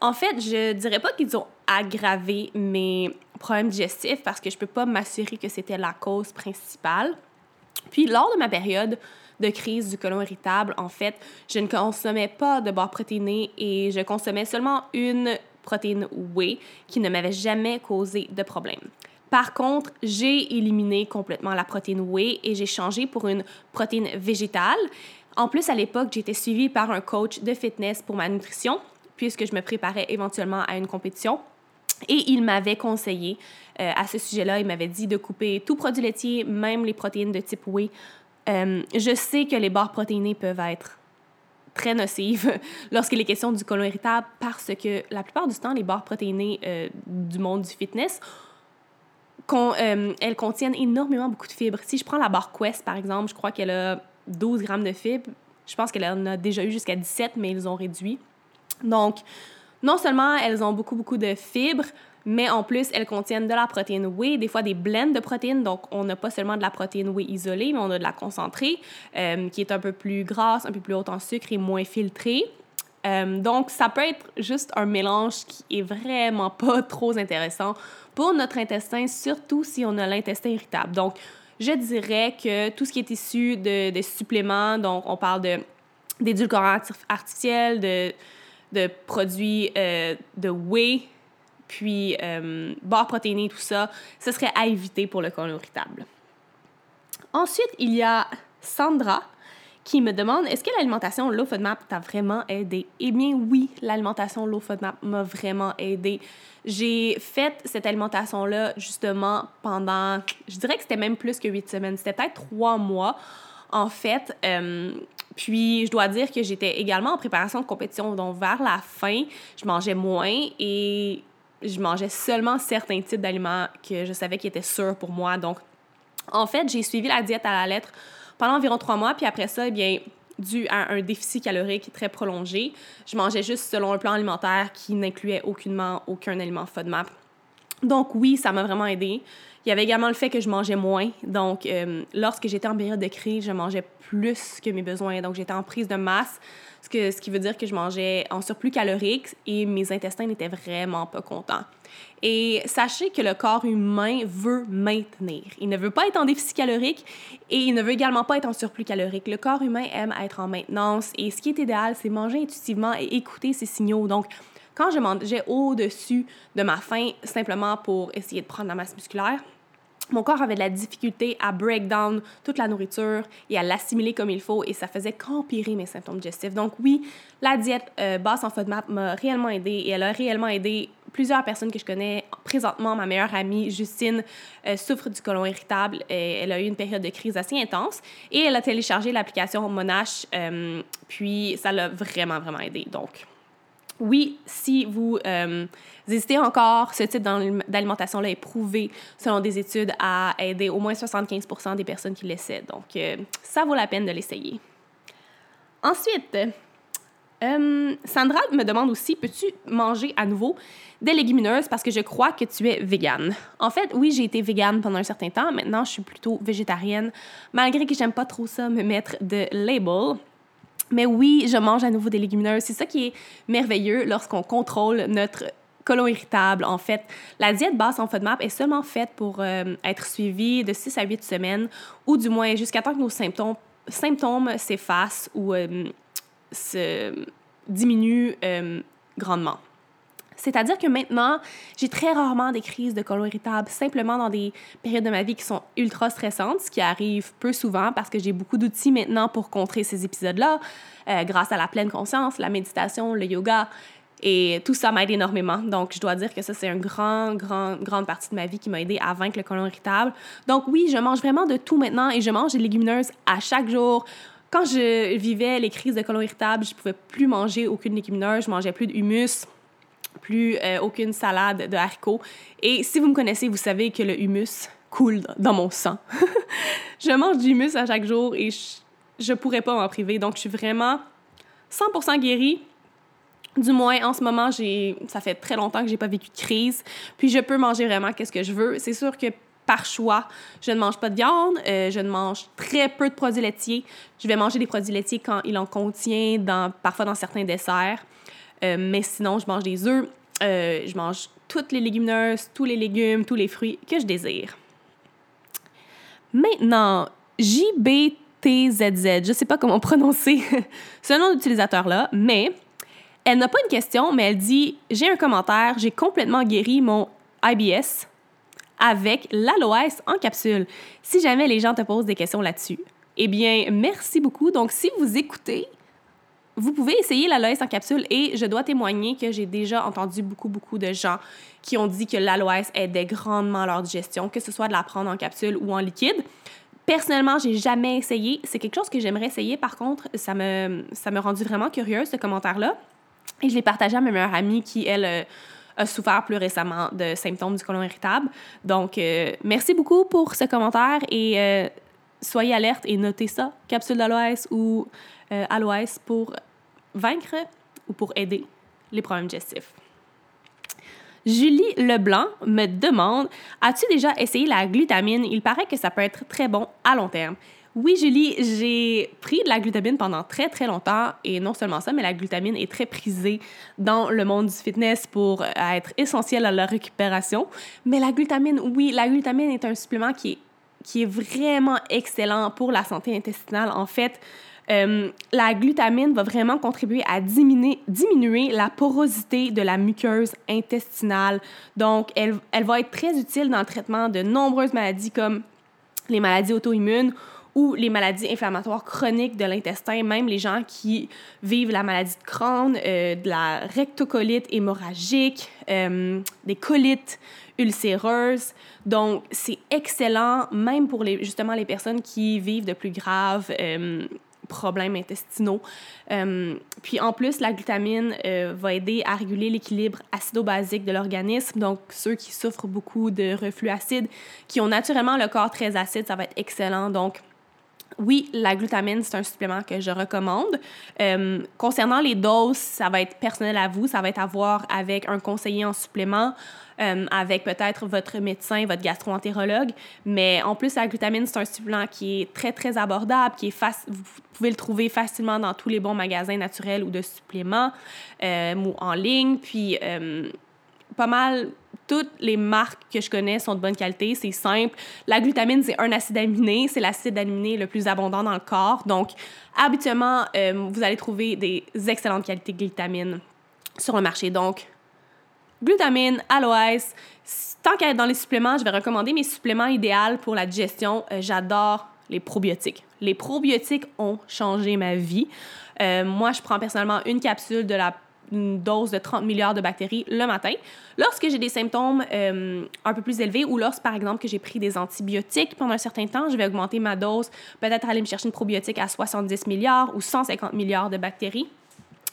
En fait, je dirais pas qu'ils ont aggravé mes problèmes digestifs parce que je peux pas m'assurer que c'était la cause principale. Puis, lors de ma période de crise du côlon irritable, en fait, je ne consommais pas de barres protéinées et je consommais seulement une protéine whey qui ne m'avait jamais causé de problème. Par contre, j'ai éliminé complètement la protéine whey et j'ai changé pour une protéine végétale. En plus, à l'époque, j'étais suivie par un coach de fitness pour ma nutrition, puisque je me préparais éventuellement à une compétition. Et il m'avait conseillé euh, à ce sujet-là, il m'avait dit de couper tout produit laitier, même les protéines de type whey. Euh, je sais que les barres protéinées peuvent être très nocive lorsqu'il est question du côlon irritable parce que la plupart du temps, les barres protéinées euh, du monde du fitness, euh, elles contiennent énormément beaucoup de fibres. Si je prends la barre Quest, par exemple, je crois qu'elle a 12 grammes de fibres. Je pense qu'elle en a déjà eu jusqu'à 17, mais ils ont réduit. Donc, non seulement elles ont beaucoup, beaucoup de fibres, mais en plus, elles contiennent de la protéine whey, des fois des blends de protéines. Donc, on n'a pas seulement de la protéine whey isolée, mais on a de la concentrée, euh, qui est un peu plus grasse, un peu plus haute en sucre et moins filtrée. Euh, donc, ça peut être juste un mélange qui est vraiment pas trop intéressant pour notre intestin, surtout si on a l'intestin irritable. Donc, je dirais que tout ce qui est issu de, suppléments, donc on parle de d'édulcorants artificiels, de, de produits euh, de whey, puis euh, barres protéinées, tout ça, ce serait à éviter pour le côlon irritable. Ensuite, il y a Sandra qui me demande est-ce que l'alimentation low FODMAP t'a vraiment aidé? Eh bien oui, l'alimentation low FODMAP m'a vraiment aidé. J'ai fait cette alimentation-là justement pendant, je dirais que c'était même plus que huit semaines, c'était peut-être trois mois en fait. Euh, puis, je dois dire que j'étais également en préparation de compétition. Donc, vers la fin, je mangeais moins et je mangeais seulement certains types d'aliments que je savais qui étaient sûrs pour moi. Donc, en fait, j'ai suivi la diète à la lettre pendant environ trois mois. Puis après ça, eh bien, dû à un déficit calorique très prolongé, je mangeais juste selon un plan alimentaire qui n'incluait aucunement aucun aliment FODMAP. Donc oui, ça m'a vraiment aidé. Il y avait également le fait que je mangeais moins. Donc, euh, lorsque j'étais en période de crise, je mangeais plus que mes besoins. Donc, j'étais en prise de masse, ce, que, ce qui veut dire que je mangeais en surplus calorique et mes intestins n'étaient vraiment pas contents. Et sachez que le corps humain veut maintenir. Il ne veut pas être en déficit calorique et il ne veut également pas être en surplus calorique. Le corps humain aime être en maintenance et ce qui est idéal, c'est manger intuitivement et écouter ses signaux. Donc, quand je mangeais au-dessus de ma faim, simplement pour essayer de prendre la masse musculaire, mon corps avait de la difficulté à break down toute la nourriture et à l'assimiler comme il faut et ça faisait qu'empirer mes symptômes digestifs. Donc oui, la diète euh, basse en FODMAP m'a réellement aidé et elle a réellement aidé plusieurs personnes que je connais. Présentement, ma meilleure amie, Justine, euh, souffre du côlon irritable. Et elle a eu une période de crise assez intense et elle a téléchargé l'application Monash, euh, puis ça l'a vraiment, vraiment aidé. Donc, oui, si vous euh, hésitez encore, ce type d'alimentation-là est prouvé, selon des études, à aider au moins 75% des personnes qui l'essaient. Donc, euh, ça vaut la peine de l'essayer. Ensuite, euh, Sandra me demande aussi, peux-tu manger à nouveau des légumineuses parce que je crois que tu es végane? En fait, oui, j'ai été végane pendant un certain temps. Maintenant, je suis plutôt végétarienne, malgré que j'aime pas trop ça me mettre de label. Mais oui, je mange à nouveau des légumineuses. C'est ça qui est merveilleux lorsqu'on contrôle notre colon irritable. En fait, la diète basse en FODMAP est seulement faite pour euh, être suivie de 6 à 8 semaines, ou du moins jusqu'à temps que nos symptômes, s'effacent ou euh, se diminuent euh, grandement. C'est-à-dire que maintenant, j'ai très rarement des crises de colon irritable, simplement dans des périodes de ma vie qui sont ultra stressantes, ce qui arrive peu souvent parce que j'ai beaucoup d'outils maintenant pour contrer ces épisodes-là, euh, grâce à la pleine conscience, la méditation, le yoga. Et tout ça m'aide énormément. Donc, je dois dire que ça, c'est une grand, grand, grande partie de ma vie qui m'a aidé à vaincre le colon irritable. Donc, oui, je mange vraiment de tout maintenant et je mange des légumineuses à chaque jour. Quand je vivais les crises de colon irritable, je pouvais plus manger aucune légumineuse, je mangeais plus de humus euh, aucune salade de haricots. Et si vous me connaissez, vous savez que le humus coule dans mon sang. je mange du humus à chaque jour et je, ne pourrais pas m'en priver. Donc, je suis vraiment 100% guérie. Du moins, en ce moment, ça fait très longtemps que j'ai pas vécu de crise. Puis, je peux manger vraiment qu'est-ce que je veux. C'est sûr que par choix, je ne mange pas de viande, euh, je ne mange très peu de produits laitiers. Je vais manger des produits laitiers quand il en contient, dans, parfois dans certains desserts. Euh, mais sinon, je mange des œufs, euh, je mange toutes les légumineuses, tous les légumes, tous les fruits que je désire. Maintenant, JBTZZ, je ne sais pas comment prononcer ce nom d'utilisateur-là, mais elle n'a pas une question, mais elle dit J'ai un commentaire, j'ai complètement guéri mon IBS avec l'aloès en capsule. Si jamais les gens te posent des questions là-dessus, eh bien, merci beaucoup. Donc, si vous écoutez, vous pouvez essayer l'aloès en capsule et je dois témoigner que j'ai déjà entendu beaucoup, beaucoup de gens qui ont dit que l'aloès aidait grandement leur digestion, que ce soit de la prendre en capsule ou en liquide. Personnellement, j'ai jamais essayé. C'est quelque chose que j'aimerais essayer. Par contre, ça me, ça rendu vraiment curieuse, ce commentaire-là. Et je l'ai partagé à ma meilleure amie qui, elle, euh, a souffert plus récemment de symptômes du côlon irritable. Donc, euh, merci beaucoup pour ce commentaire et euh, soyez alerte et notez ça, capsule d'aloès ou aloès pour vaincre ou pour aider les problèmes digestifs. Julie Leblanc me demande As-tu déjà essayé la glutamine? Il paraît que ça peut être très bon à long terme. Oui, Julie, j'ai pris de la glutamine pendant très, très longtemps. Et non seulement ça, mais la glutamine est très prisée dans le monde du fitness pour être essentielle à la récupération. Mais la glutamine, oui, la glutamine est un supplément qui est, qui est vraiment excellent pour la santé intestinale. En fait, euh, la glutamine va vraiment contribuer à diminuer, diminuer la porosité de la muqueuse intestinale. Donc, elle, elle va être très utile dans le traitement de nombreuses maladies comme les maladies auto-immunes ou les maladies inflammatoires chroniques de l'intestin, même les gens qui vivent la maladie de Crohn, euh, de la rectocolite hémorragique, euh, des colites ulcéreuses. Donc, c'est excellent, même pour les, justement les personnes qui vivent de plus graves problèmes intestinaux. Euh, puis en plus, la glutamine euh, va aider à réguler l'équilibre acido-basique de l'organisme. Donc, ceux qui souffrent beaucoup de reflux acide, qui ont naturellement le corps très acide, ça va être excellent. Donc, oui, la glutamine, c'est un supplément que je recommande. Euh, concernant les doses, ça va être personnel à vous. Ça va être à voir avec un conseiller en supplément, euh, avec peut-être votre médecin, votre gastro-entérologue. Mais en plus, la glutamine, c'est un supplément qui est très, très abordable, qui est facile. Vous pouvez le trouver facilement dans tous les bons magasins naturels ou de suppléments euh, ou en ligne. Puis, pas mal toutes les marques que je connais sont de bonne qualité, c'est simple. La glutamine, c'est un acide aminé, c'est l'acide aminé le plus abondant dans le corps. Donc, habituellement, euh, vous allez trouver des excellentes qualités de glutamine sur le marché. Donc, glutamine, aloès. Tant qu'à être dans les suppléments, je vais recommander mes suppléments idéaux pour la digestion. Euh, j'adore les probiotiques. Les probiotiques ont changé ma vie. Euh, moi, je prends personnellement une capsule de la une dose de 30 milliards de bactéries le matin. Lorsque j'ai des symptômes euh, un peu plus élevés ou lorsque, par exemple, que j'ai pris des antibiotiques pendant un certain temps, je vais augmenter ma dose, peut-être aller me chercher une probiotique à 70 milliards ou 150 milliards de bactéries.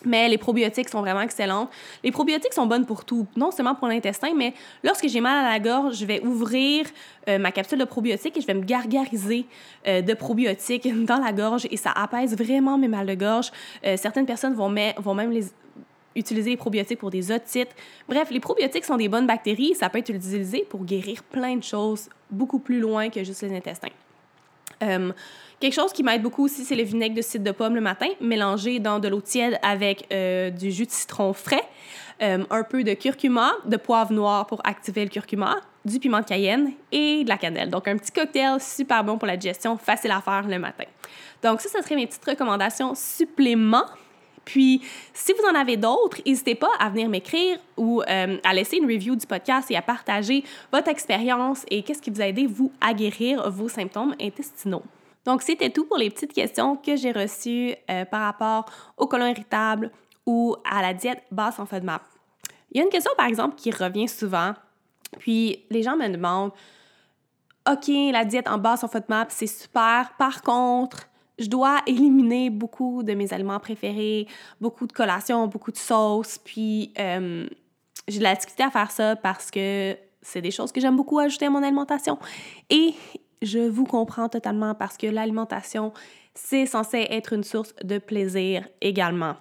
Mais les probiotiques sont vraiment excellents. Les probiotiques sont bonnes pour tout, non seulement pour l'intestin, mais lorsque j'ai mal à la gorge, je vais ouvrir euh, ma capsule de probiotiques et je vais me gargariser euh, de probiotiques dans la gorge et ça apaise vraiment mes mal de gorge. certaines personnes vont, vont même les, utiliser les probiotiques pour des otites. Bref, les probiotiques sont des bonnes bactéries. Ça peut être utilisé pour guérir plein de choses beaucoup plus loin que juste les intestins. Euh, quelque chose qui m'aide beaucoup aussi, c'est le vinaigre de cidre de pomme le matin, mélangé dans de l'eau tiède avec euh, du jus de citron frais, euh, un peu de curcuma, de poivre noir pour activer le curcuma, du piment de cayenne et de la cannelle. Donc, un petit cocktail super bon pour la digestion, facile à faire le matin. Donc, ça, ce serait mes petites recommandations suppléments puis, si vous en avez d'autres, n'hésitez pas à venir m'écrire ou euh, à laisser une review du podcast et à partager votre expérience et qu'est-ce qui vous a aidé, vous, à guérir vos symptômes intestinaux. Donc, c'était tout pour les petites questions que j'ai reçues euh, par rapport au colon irritable ou à la diète basse en FODMAP. Il y a une question, par exemple, qui revient souvent. Puis, les gens me demandent OK, la diète en basse en FODMAP, c'est super. Par contre, je dois éliminer beaucoup de mes aliments préférés, beaucoup de collations, beaucoup de sauces. Puis euh, j'ai de la difficulté à faire ça parce que c'est des choses que j'aime beaucoup ajouter à mon alimentation. Et je vous comprends totalement parce que l'alimentation, c'est censé être une source de plaisir également.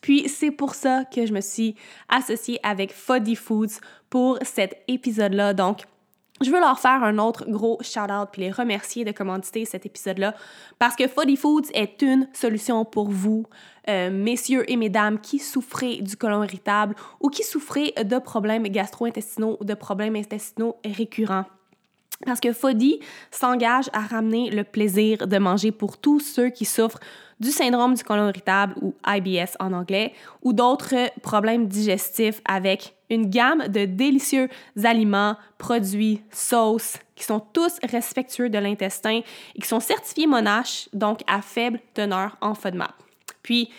Puis c'est pour ça que je me suis associée avec Foddy Foods pour cet épisode-là. Donc, je veux leur faire un autre gros shout-out puis les remercier de commanditer cet épisode-là parce que Foddy Foods est une solution pour vous, euh, messieurs et mesdames qui souffrez du côlon irritable ou qui souffrez de problèmes gastro-intestinaux ou de problèmes intestinaux récurrents. Parce que Foddy s'engage à ramener le plaisir de manger pour tous ceux qui souffrent du syndrome du côlon irritable ou IBS en anglais ou d'autres problèmes digestifs avec une gamme de délicieux aliments, produits, sauces qui sont tous respectueux de l'intestin et qui sont certifiés Monash, donc à faible teneur en FODMAP. Puis,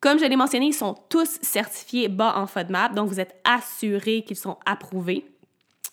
comme je l'ai mentionné, ils sont tous certifiés bas en FODMAP, donc vous êtes assuré qu'ils sont approuvés.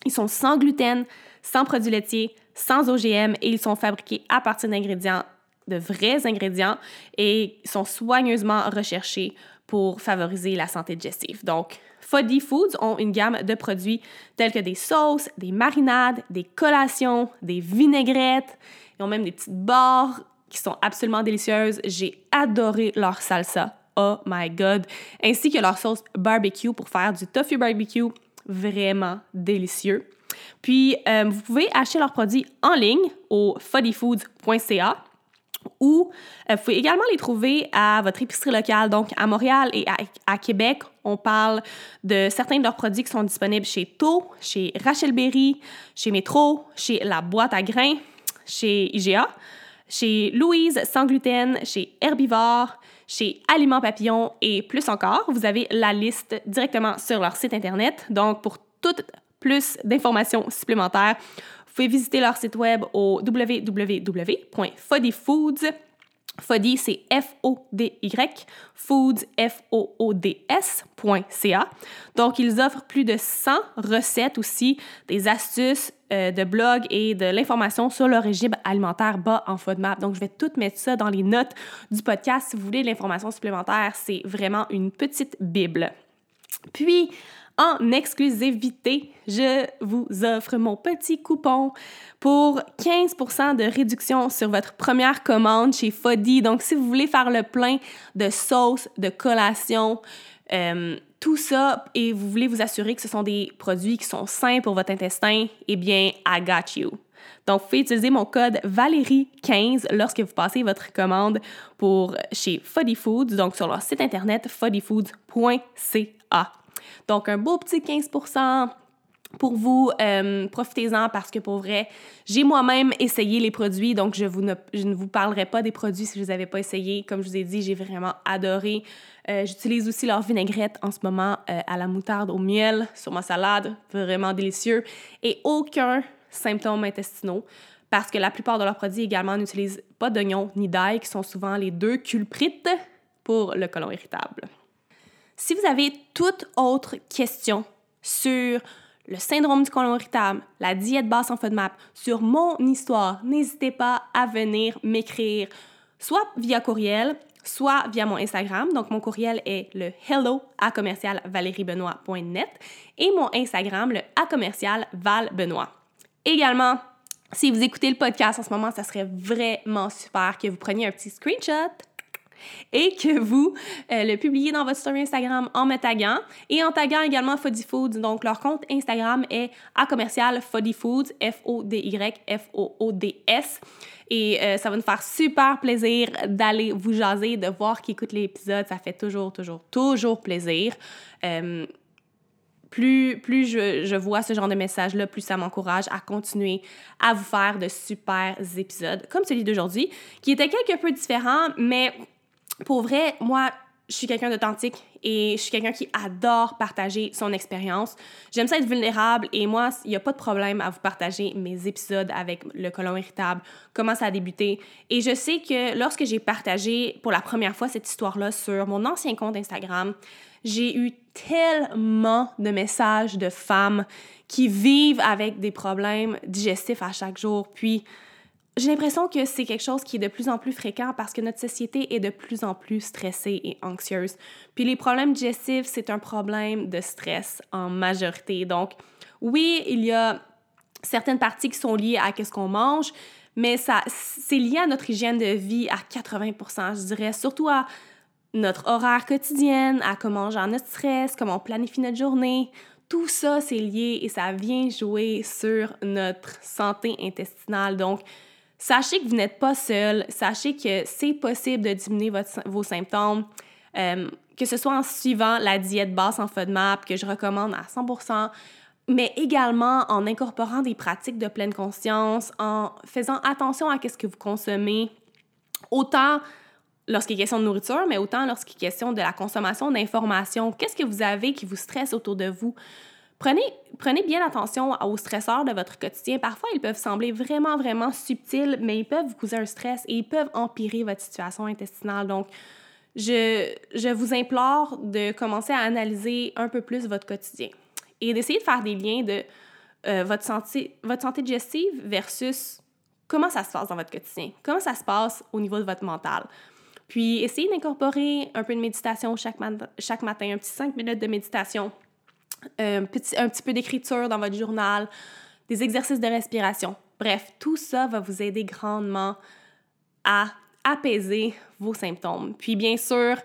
Ils sont sans gluten, sans produits laitiers, sans OGM et ils sont fabriqués à partir d'ingrédients, de vrais ingrédients et sont soigneusement recherchés pour favoriser la santé digestive. Donc, Foddy Foods ont une gamme de produits tels que des sauces, des marinades, des collations, des vinaigrettes. Ils ont même des petites barres qui sont absolument délicieuses. J'ai adoré leur salsa. Oh my god! Ainsi que leur sauce barbecue pour faire du tofu barbecue. Vraiment délicieux. Puis, euh, vous pouvez acheter leurs produits en ligne au foddyfoods.ca ou euh, vous pouvez également les trouver à votre épicerie locale. Donc, à Montréal et à, Québec, on parle de certains de leurs produits qui sont disponibles chez To, chez Rachel Berry, chez Métro, chez La Boîte à Grains, chez IGA, chez Louise Sans Gluten, chez Herbivore, chez Aliments Papillon et plus encore. Vous avez la liste directement sur leur site Internet. Donc, pour toutes plus d'informations supplémentaires, pouvez visiter leur site web au www.foddyfoods. Foddy, c'est F-O-D-Y, foods, F-O-O-D-S.ca. Donc, ils offrent plus de 100 recettes aussi, des astuces euh, de blog et de l'information sur le régime alimentaire bas en FODMAP. Donc, je vais tout mettre ça dans les notes du podcast. Si vous voulez de l'information supplémentaire, c'est vraiment une petite bible. Puis, en exclusivité, je vous offre mon petit coupon pour 15% de réduction sur votre première commande chez Foddy. Donc, si vous voulez faire le plein de sauces, de collations, euh, tout ça, et vous voulez vous assurer que ce sont des produits qui sont sains pour votre intestin, eh bien, I got you. Donc, vous pouvez utiliser mon code Valérie15 lorsque vous passez votre commande pour chez Foddy Foods, donc sur leur site internet foddyfoods.ca. Donc, un beau petit 15% pour vous, euh, profitez-en parce que pour vrai, j'ai moi-même essayé les produits, donc je, ne, vous parlerai pas des produits si je ne les avais pas essayés. Comme je vous ai dit, j'ai vraiment adoré. Euh, j'utilise aussi leur vinaigrette en ce moment euh, à la moutarde au miel sur ma salade, vraiment délicieux. Et aucun symptôme intestinaux parce que la plupart de leurs produits également n'utilisent pas d'oignons ni d'ail, qui sont souvent les deux culprites pour le côlon irritable. Si vous avez toute autre question sur le syndrome du côlon irritable, la diète basse en FODMAP, sur mon histoire, n'hésitez pas à venir m'écrire, soit via courriel, soit via mon Instagram. Donc, mon courriel est le hello à commercial et mon Instagram, le à commercial. Également, si vous écoutez le podcast en ce moment, ça serait vraiment super que vous preniez un petit screenshot et que vous euh, le publiez dans votre story Instagram en me taguant et en taguant également Foddy Foods. Donc, leur compte Instagram est à commercial Foddy Foods, F-O-D-Y, F-O-O-D-S. Et euh, ça va nous faire super plaisir d'aller vous jaser, de voir qui écoute l'épisode. Ça fait toujours, toujours, toujours plaisir. Euh, plus, plus je, je, vois ce genre de message-là, plus ça m'encourage à continuer à vous faire de super épisodes, comme celui d'aujourd'hui, qui était quelque peu différent, mais pour vrai, moi, je suis quelqu'un d'authentique et je suis quelqu'un qui adore partager son expérience. J'aime ça être vulnérable et moi, il n'y a pas de problème à vous partager mes épisodes avec le colon irritable, comment ça a débuté. Et je sais que lorsque j'ai partagé pour la première fois cette histoire-là sur mon ancien compte Instagram, j'ai eu tellement de messages de femmes qui vivent avec des problèmes digestifs à chaque jour. Puis, j'ai l'impression que c'est quelque chose qui est de plus en plus fréquent parce que notre société est de plus en plus stressée et anxieuse. Puis les problèmes digestifs, c'est un problème de stress en majorité. Donc, oui, il y a certaines parties qui sont liées à ce qu'on mange, mais ça, c'est lié à notre hygiène de vie à 80% je dirais, surtout à notre horaire quotidien, à comment on gère notre stress, comment on planifie notre journée. Tout ça, c'est lié et ça vient jouer sur notre santé intestinale. Donc, Sachez que vous n'êtes pas seul. Sachez que c'est possible de diminuer vos symptômes, euh, que ce soit en suivant la diète basse en FODMAP que je recommande à 100%, mais également en incorporant des pratiques de pleine conscience, en faisant attention à ce que vous consommez, autant lorsqu'il est question de nourriture, mais autant lorsqu'il est question de la consommation d'informations. Qu'est-ce que vous avez qui vous stresse autour de vous? Prenez, prenez bien attention aux stresseurs de votre quotidien. Parfois, ils peuvent sembler vraiment, vraiment subtils, mais ils peuvent vous causer un stress et ils peuvent empirer votre situation intestinale. Donc, je, je vous implore de commencer à analyser un peu plus votre quotidien et d'essayer de faire des liens de euh, votre, santé, votre santé digestive versus comment ça se passe dans votre quotidien, comment ça se passe au niveau de votre mental. Puis, essayez d'incorporer un peu de méditation chaque, matin, un petit 5 minutes de méditation un petit, un petit peu d'écriture dans votre journal, des exercices de respiration. Bref, tout ça va vous aider grandement à apaiser vos symptômes. Puis bien sûr,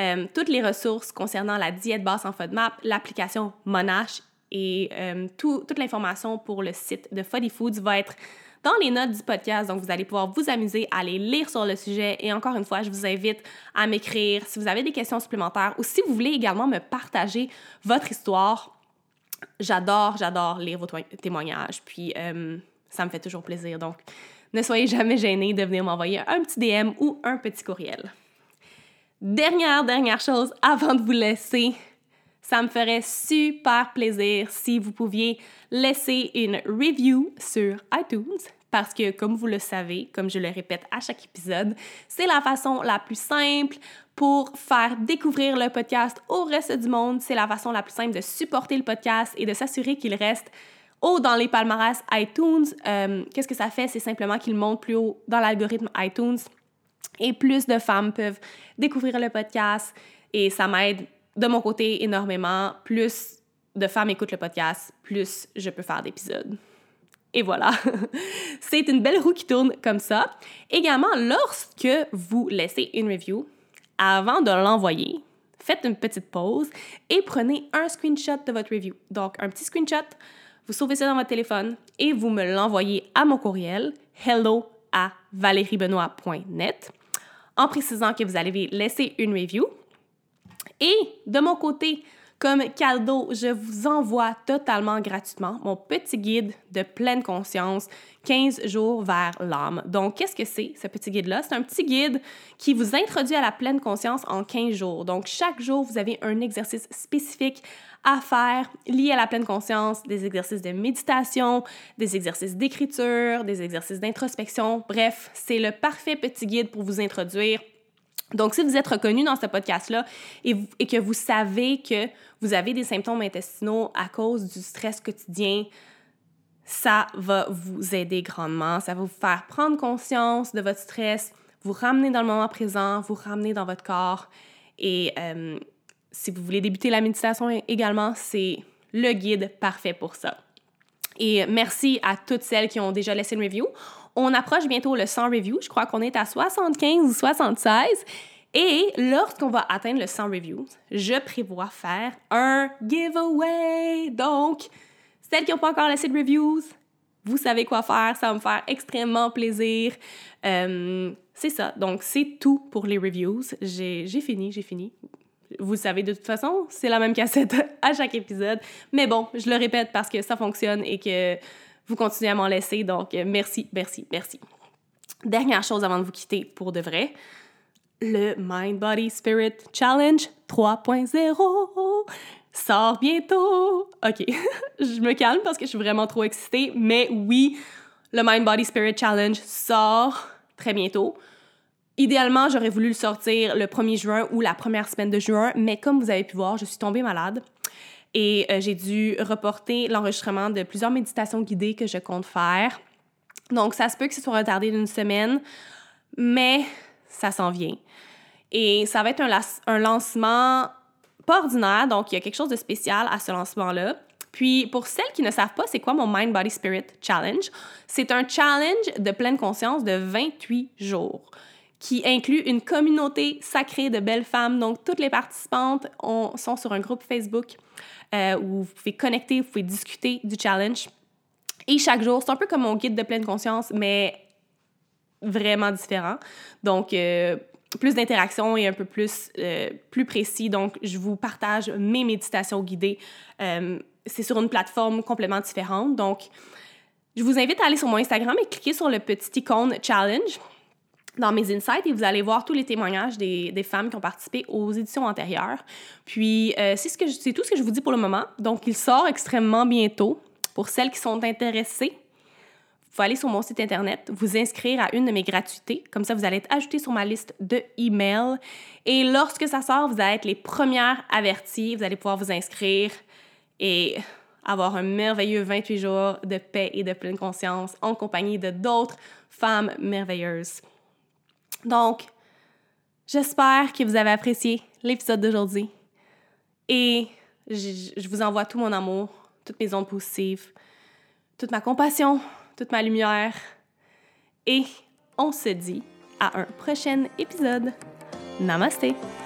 euh, toutes les ressources concernant la diète basse en FODMAP, l'application Monash et euh, toute l'information pour le site de Foddy Foods va être dans les notes du podcast. Donc, vous allez pouvoir vous amuser à aller lire sur le sujet. Et encore une fois, je vous invite à m'écrire si vous avez des questions supplémentaires ou si vous voulez également me partager votre histoire. J'adore, j'adore lire vos témoignages. Puis, euh, ça me fait toujours plaisir. Donc, ne soyez jamais gênés de venir m'envoyer un petit DM ou un petit courriel. Dernière, dernière chose avant de vous laisser, ça me ferait super plaisir si vous pouviez laisser une review sur iTunes parce que, comme vous le savez, comme je le répète à chaque épisode, c'est la façon la plus simple pour faire découvrir le podcast au reste du monde. C'est la façon la plus simple de supporter le podcast et de s'assurer qu'il reste haut dans les palmarès iTunes. Euh, qu'est-ce que ça fait? C'est simplement qu'il monte plus haut dans l'algorithme iTunes et plus de femmes peuvent découvrir le podcast et ça m'aide de mon côté énormément. Plus de femmes écoutent le podcast, plus je peux faire d'épisodes. Et voilà, c'est une belle roue qui tourne comme ça. Également, lorsque vous laissez une review, avant de l'envoyer, faites une petite pause et prenez un screenshot de votre review. Donc, un petit screenshot, vous sauvez ça dans votre téléphone et vous me l'envoyez à mon courriel hello à valeriebenoit.net en précisant que vous allez laisser une review. Et de mon côté, comme cadeau, je vous envoie totalement gratuitement mon petit guide de pleine conscience 15 jours vers l'âme. Donc, qu'est-ce que c'est, ce petit guide-là? C'est un petit guide qui vous introduit à la pleine conscience en 15 jours. Donc, chaque jour, vous avez un exercice spécifique à faire lié à la pleine conscience, des exercices de méditation, des exercices d'écriture, des exercices d'introspection. Bref, c'est le parfait petit guide pour vous introduire donc, si vous êtes reconnu dans ce podcast-là et, que vous savez que vous avez des symptômes intestinaux à cause du stress quotidien, ça va vous aider grandement. Ça va vous faire prendre conscience de votre stress, vous ramener dans le moment présent, vous ramener dans votre corps. Et euh, si vous voulez débuter la méditation également, c'est le guide parfait pour ça. Et merci à toutes celles qui ont déjà laissé une review. On approche bientôt le 100 reviews. Je crois qu'on est à 75 ou 76. Et lorsqu'on va atteindre le 100 reviews, je prévois faire un giveaway. Donc, celles qui n'ont pas encore laissé de reviews, vous savez quoi faire. Ça va me faire extrêmement plaisir. Euh, c'est ça. Donc, c'est tout pour les reviews. J'ai fini, j'ai fini. Vous savez, de toute façon, c'est la même cassette à chaque épisode. Mais bon, je le répète parce que ça fonctionne et que vous continuez à m'en laisser. Donc, merci, merci, merci. Dernière chose avant de vous quitter pour de vrai, le Mind Body Spirit Challenge 3.0 sort bientôt. OK, je me calme parce que je suis vraiment trop excitée, mais oui, le Mind Body Spirit Challenge sort très bientôt. Idéalement, j'aurais voulu le sortir le 1er juin ou la première semaine de juin, mais comme vous avez pu voir, je suis tombée malade et euh, j'ai dû reporter l'enregistrement de plusieurs méditations guidées que je compte faire. Donc, ça se peut que ce soit retardé d'une semaine, mais ça s'en vient. Et ça va être un, lancement pas ordinaire, donc il y a quelque chose de spécial à ce lancement-là. Puis, pour celles qui ne savent pas, c'est quoi mon Mind, Body, Spirit Challenge? C'est un challenge de pleine conscience de 28 jours qui inclut une communauté sacrée de belles femmes. Donc, toutes les participantes sont sur un groupe Facebook euh, où vous pouvez connecter, vous pouvez discuter du challenge. Et chaque jour, c'est un peu comme mon guide de pleine conscience, mais vraiment différent. Donc, euh, plus d'interaction et un peu plus, euh, plus précis. Donc, je vous partage mes méditations guidées. c'est sur une plateforme complètement différente. Donc, je vous invite à aller sur mon Instagram et cliquer sur le petit icône challenge dans mes insights et vous allez voir tous les témoignages des, des femmes qui ont participé aux éditions antérieures. Puis, euh, c'est, ce tout ce que je vous dis pour le moment. Donc, il sort extrêmement bientôt. Pour celles qui sont intéressées, vous pouvez aller sur mon site Internet, vous inscrire à une de mes gratuités. Comme ça, vous allez être ajouté sur ma liste de emails. Et lorsque ça sort, vous allez être les premières averties. Vous allez pouvoir vous inscrire et avoir un merveilleux 28 jours de paix et de pleine conscience en compagnie de d'autres femmes merveilleuses. Donc, j'espère que vous avez apprécié l'épisode d'aujourd'hui. Et je, vous envoie tout mon amour, toutes mes ondes positives, toute ma compassion, toute ma lumière. Et on se dit à un prochain épisode. Namaste!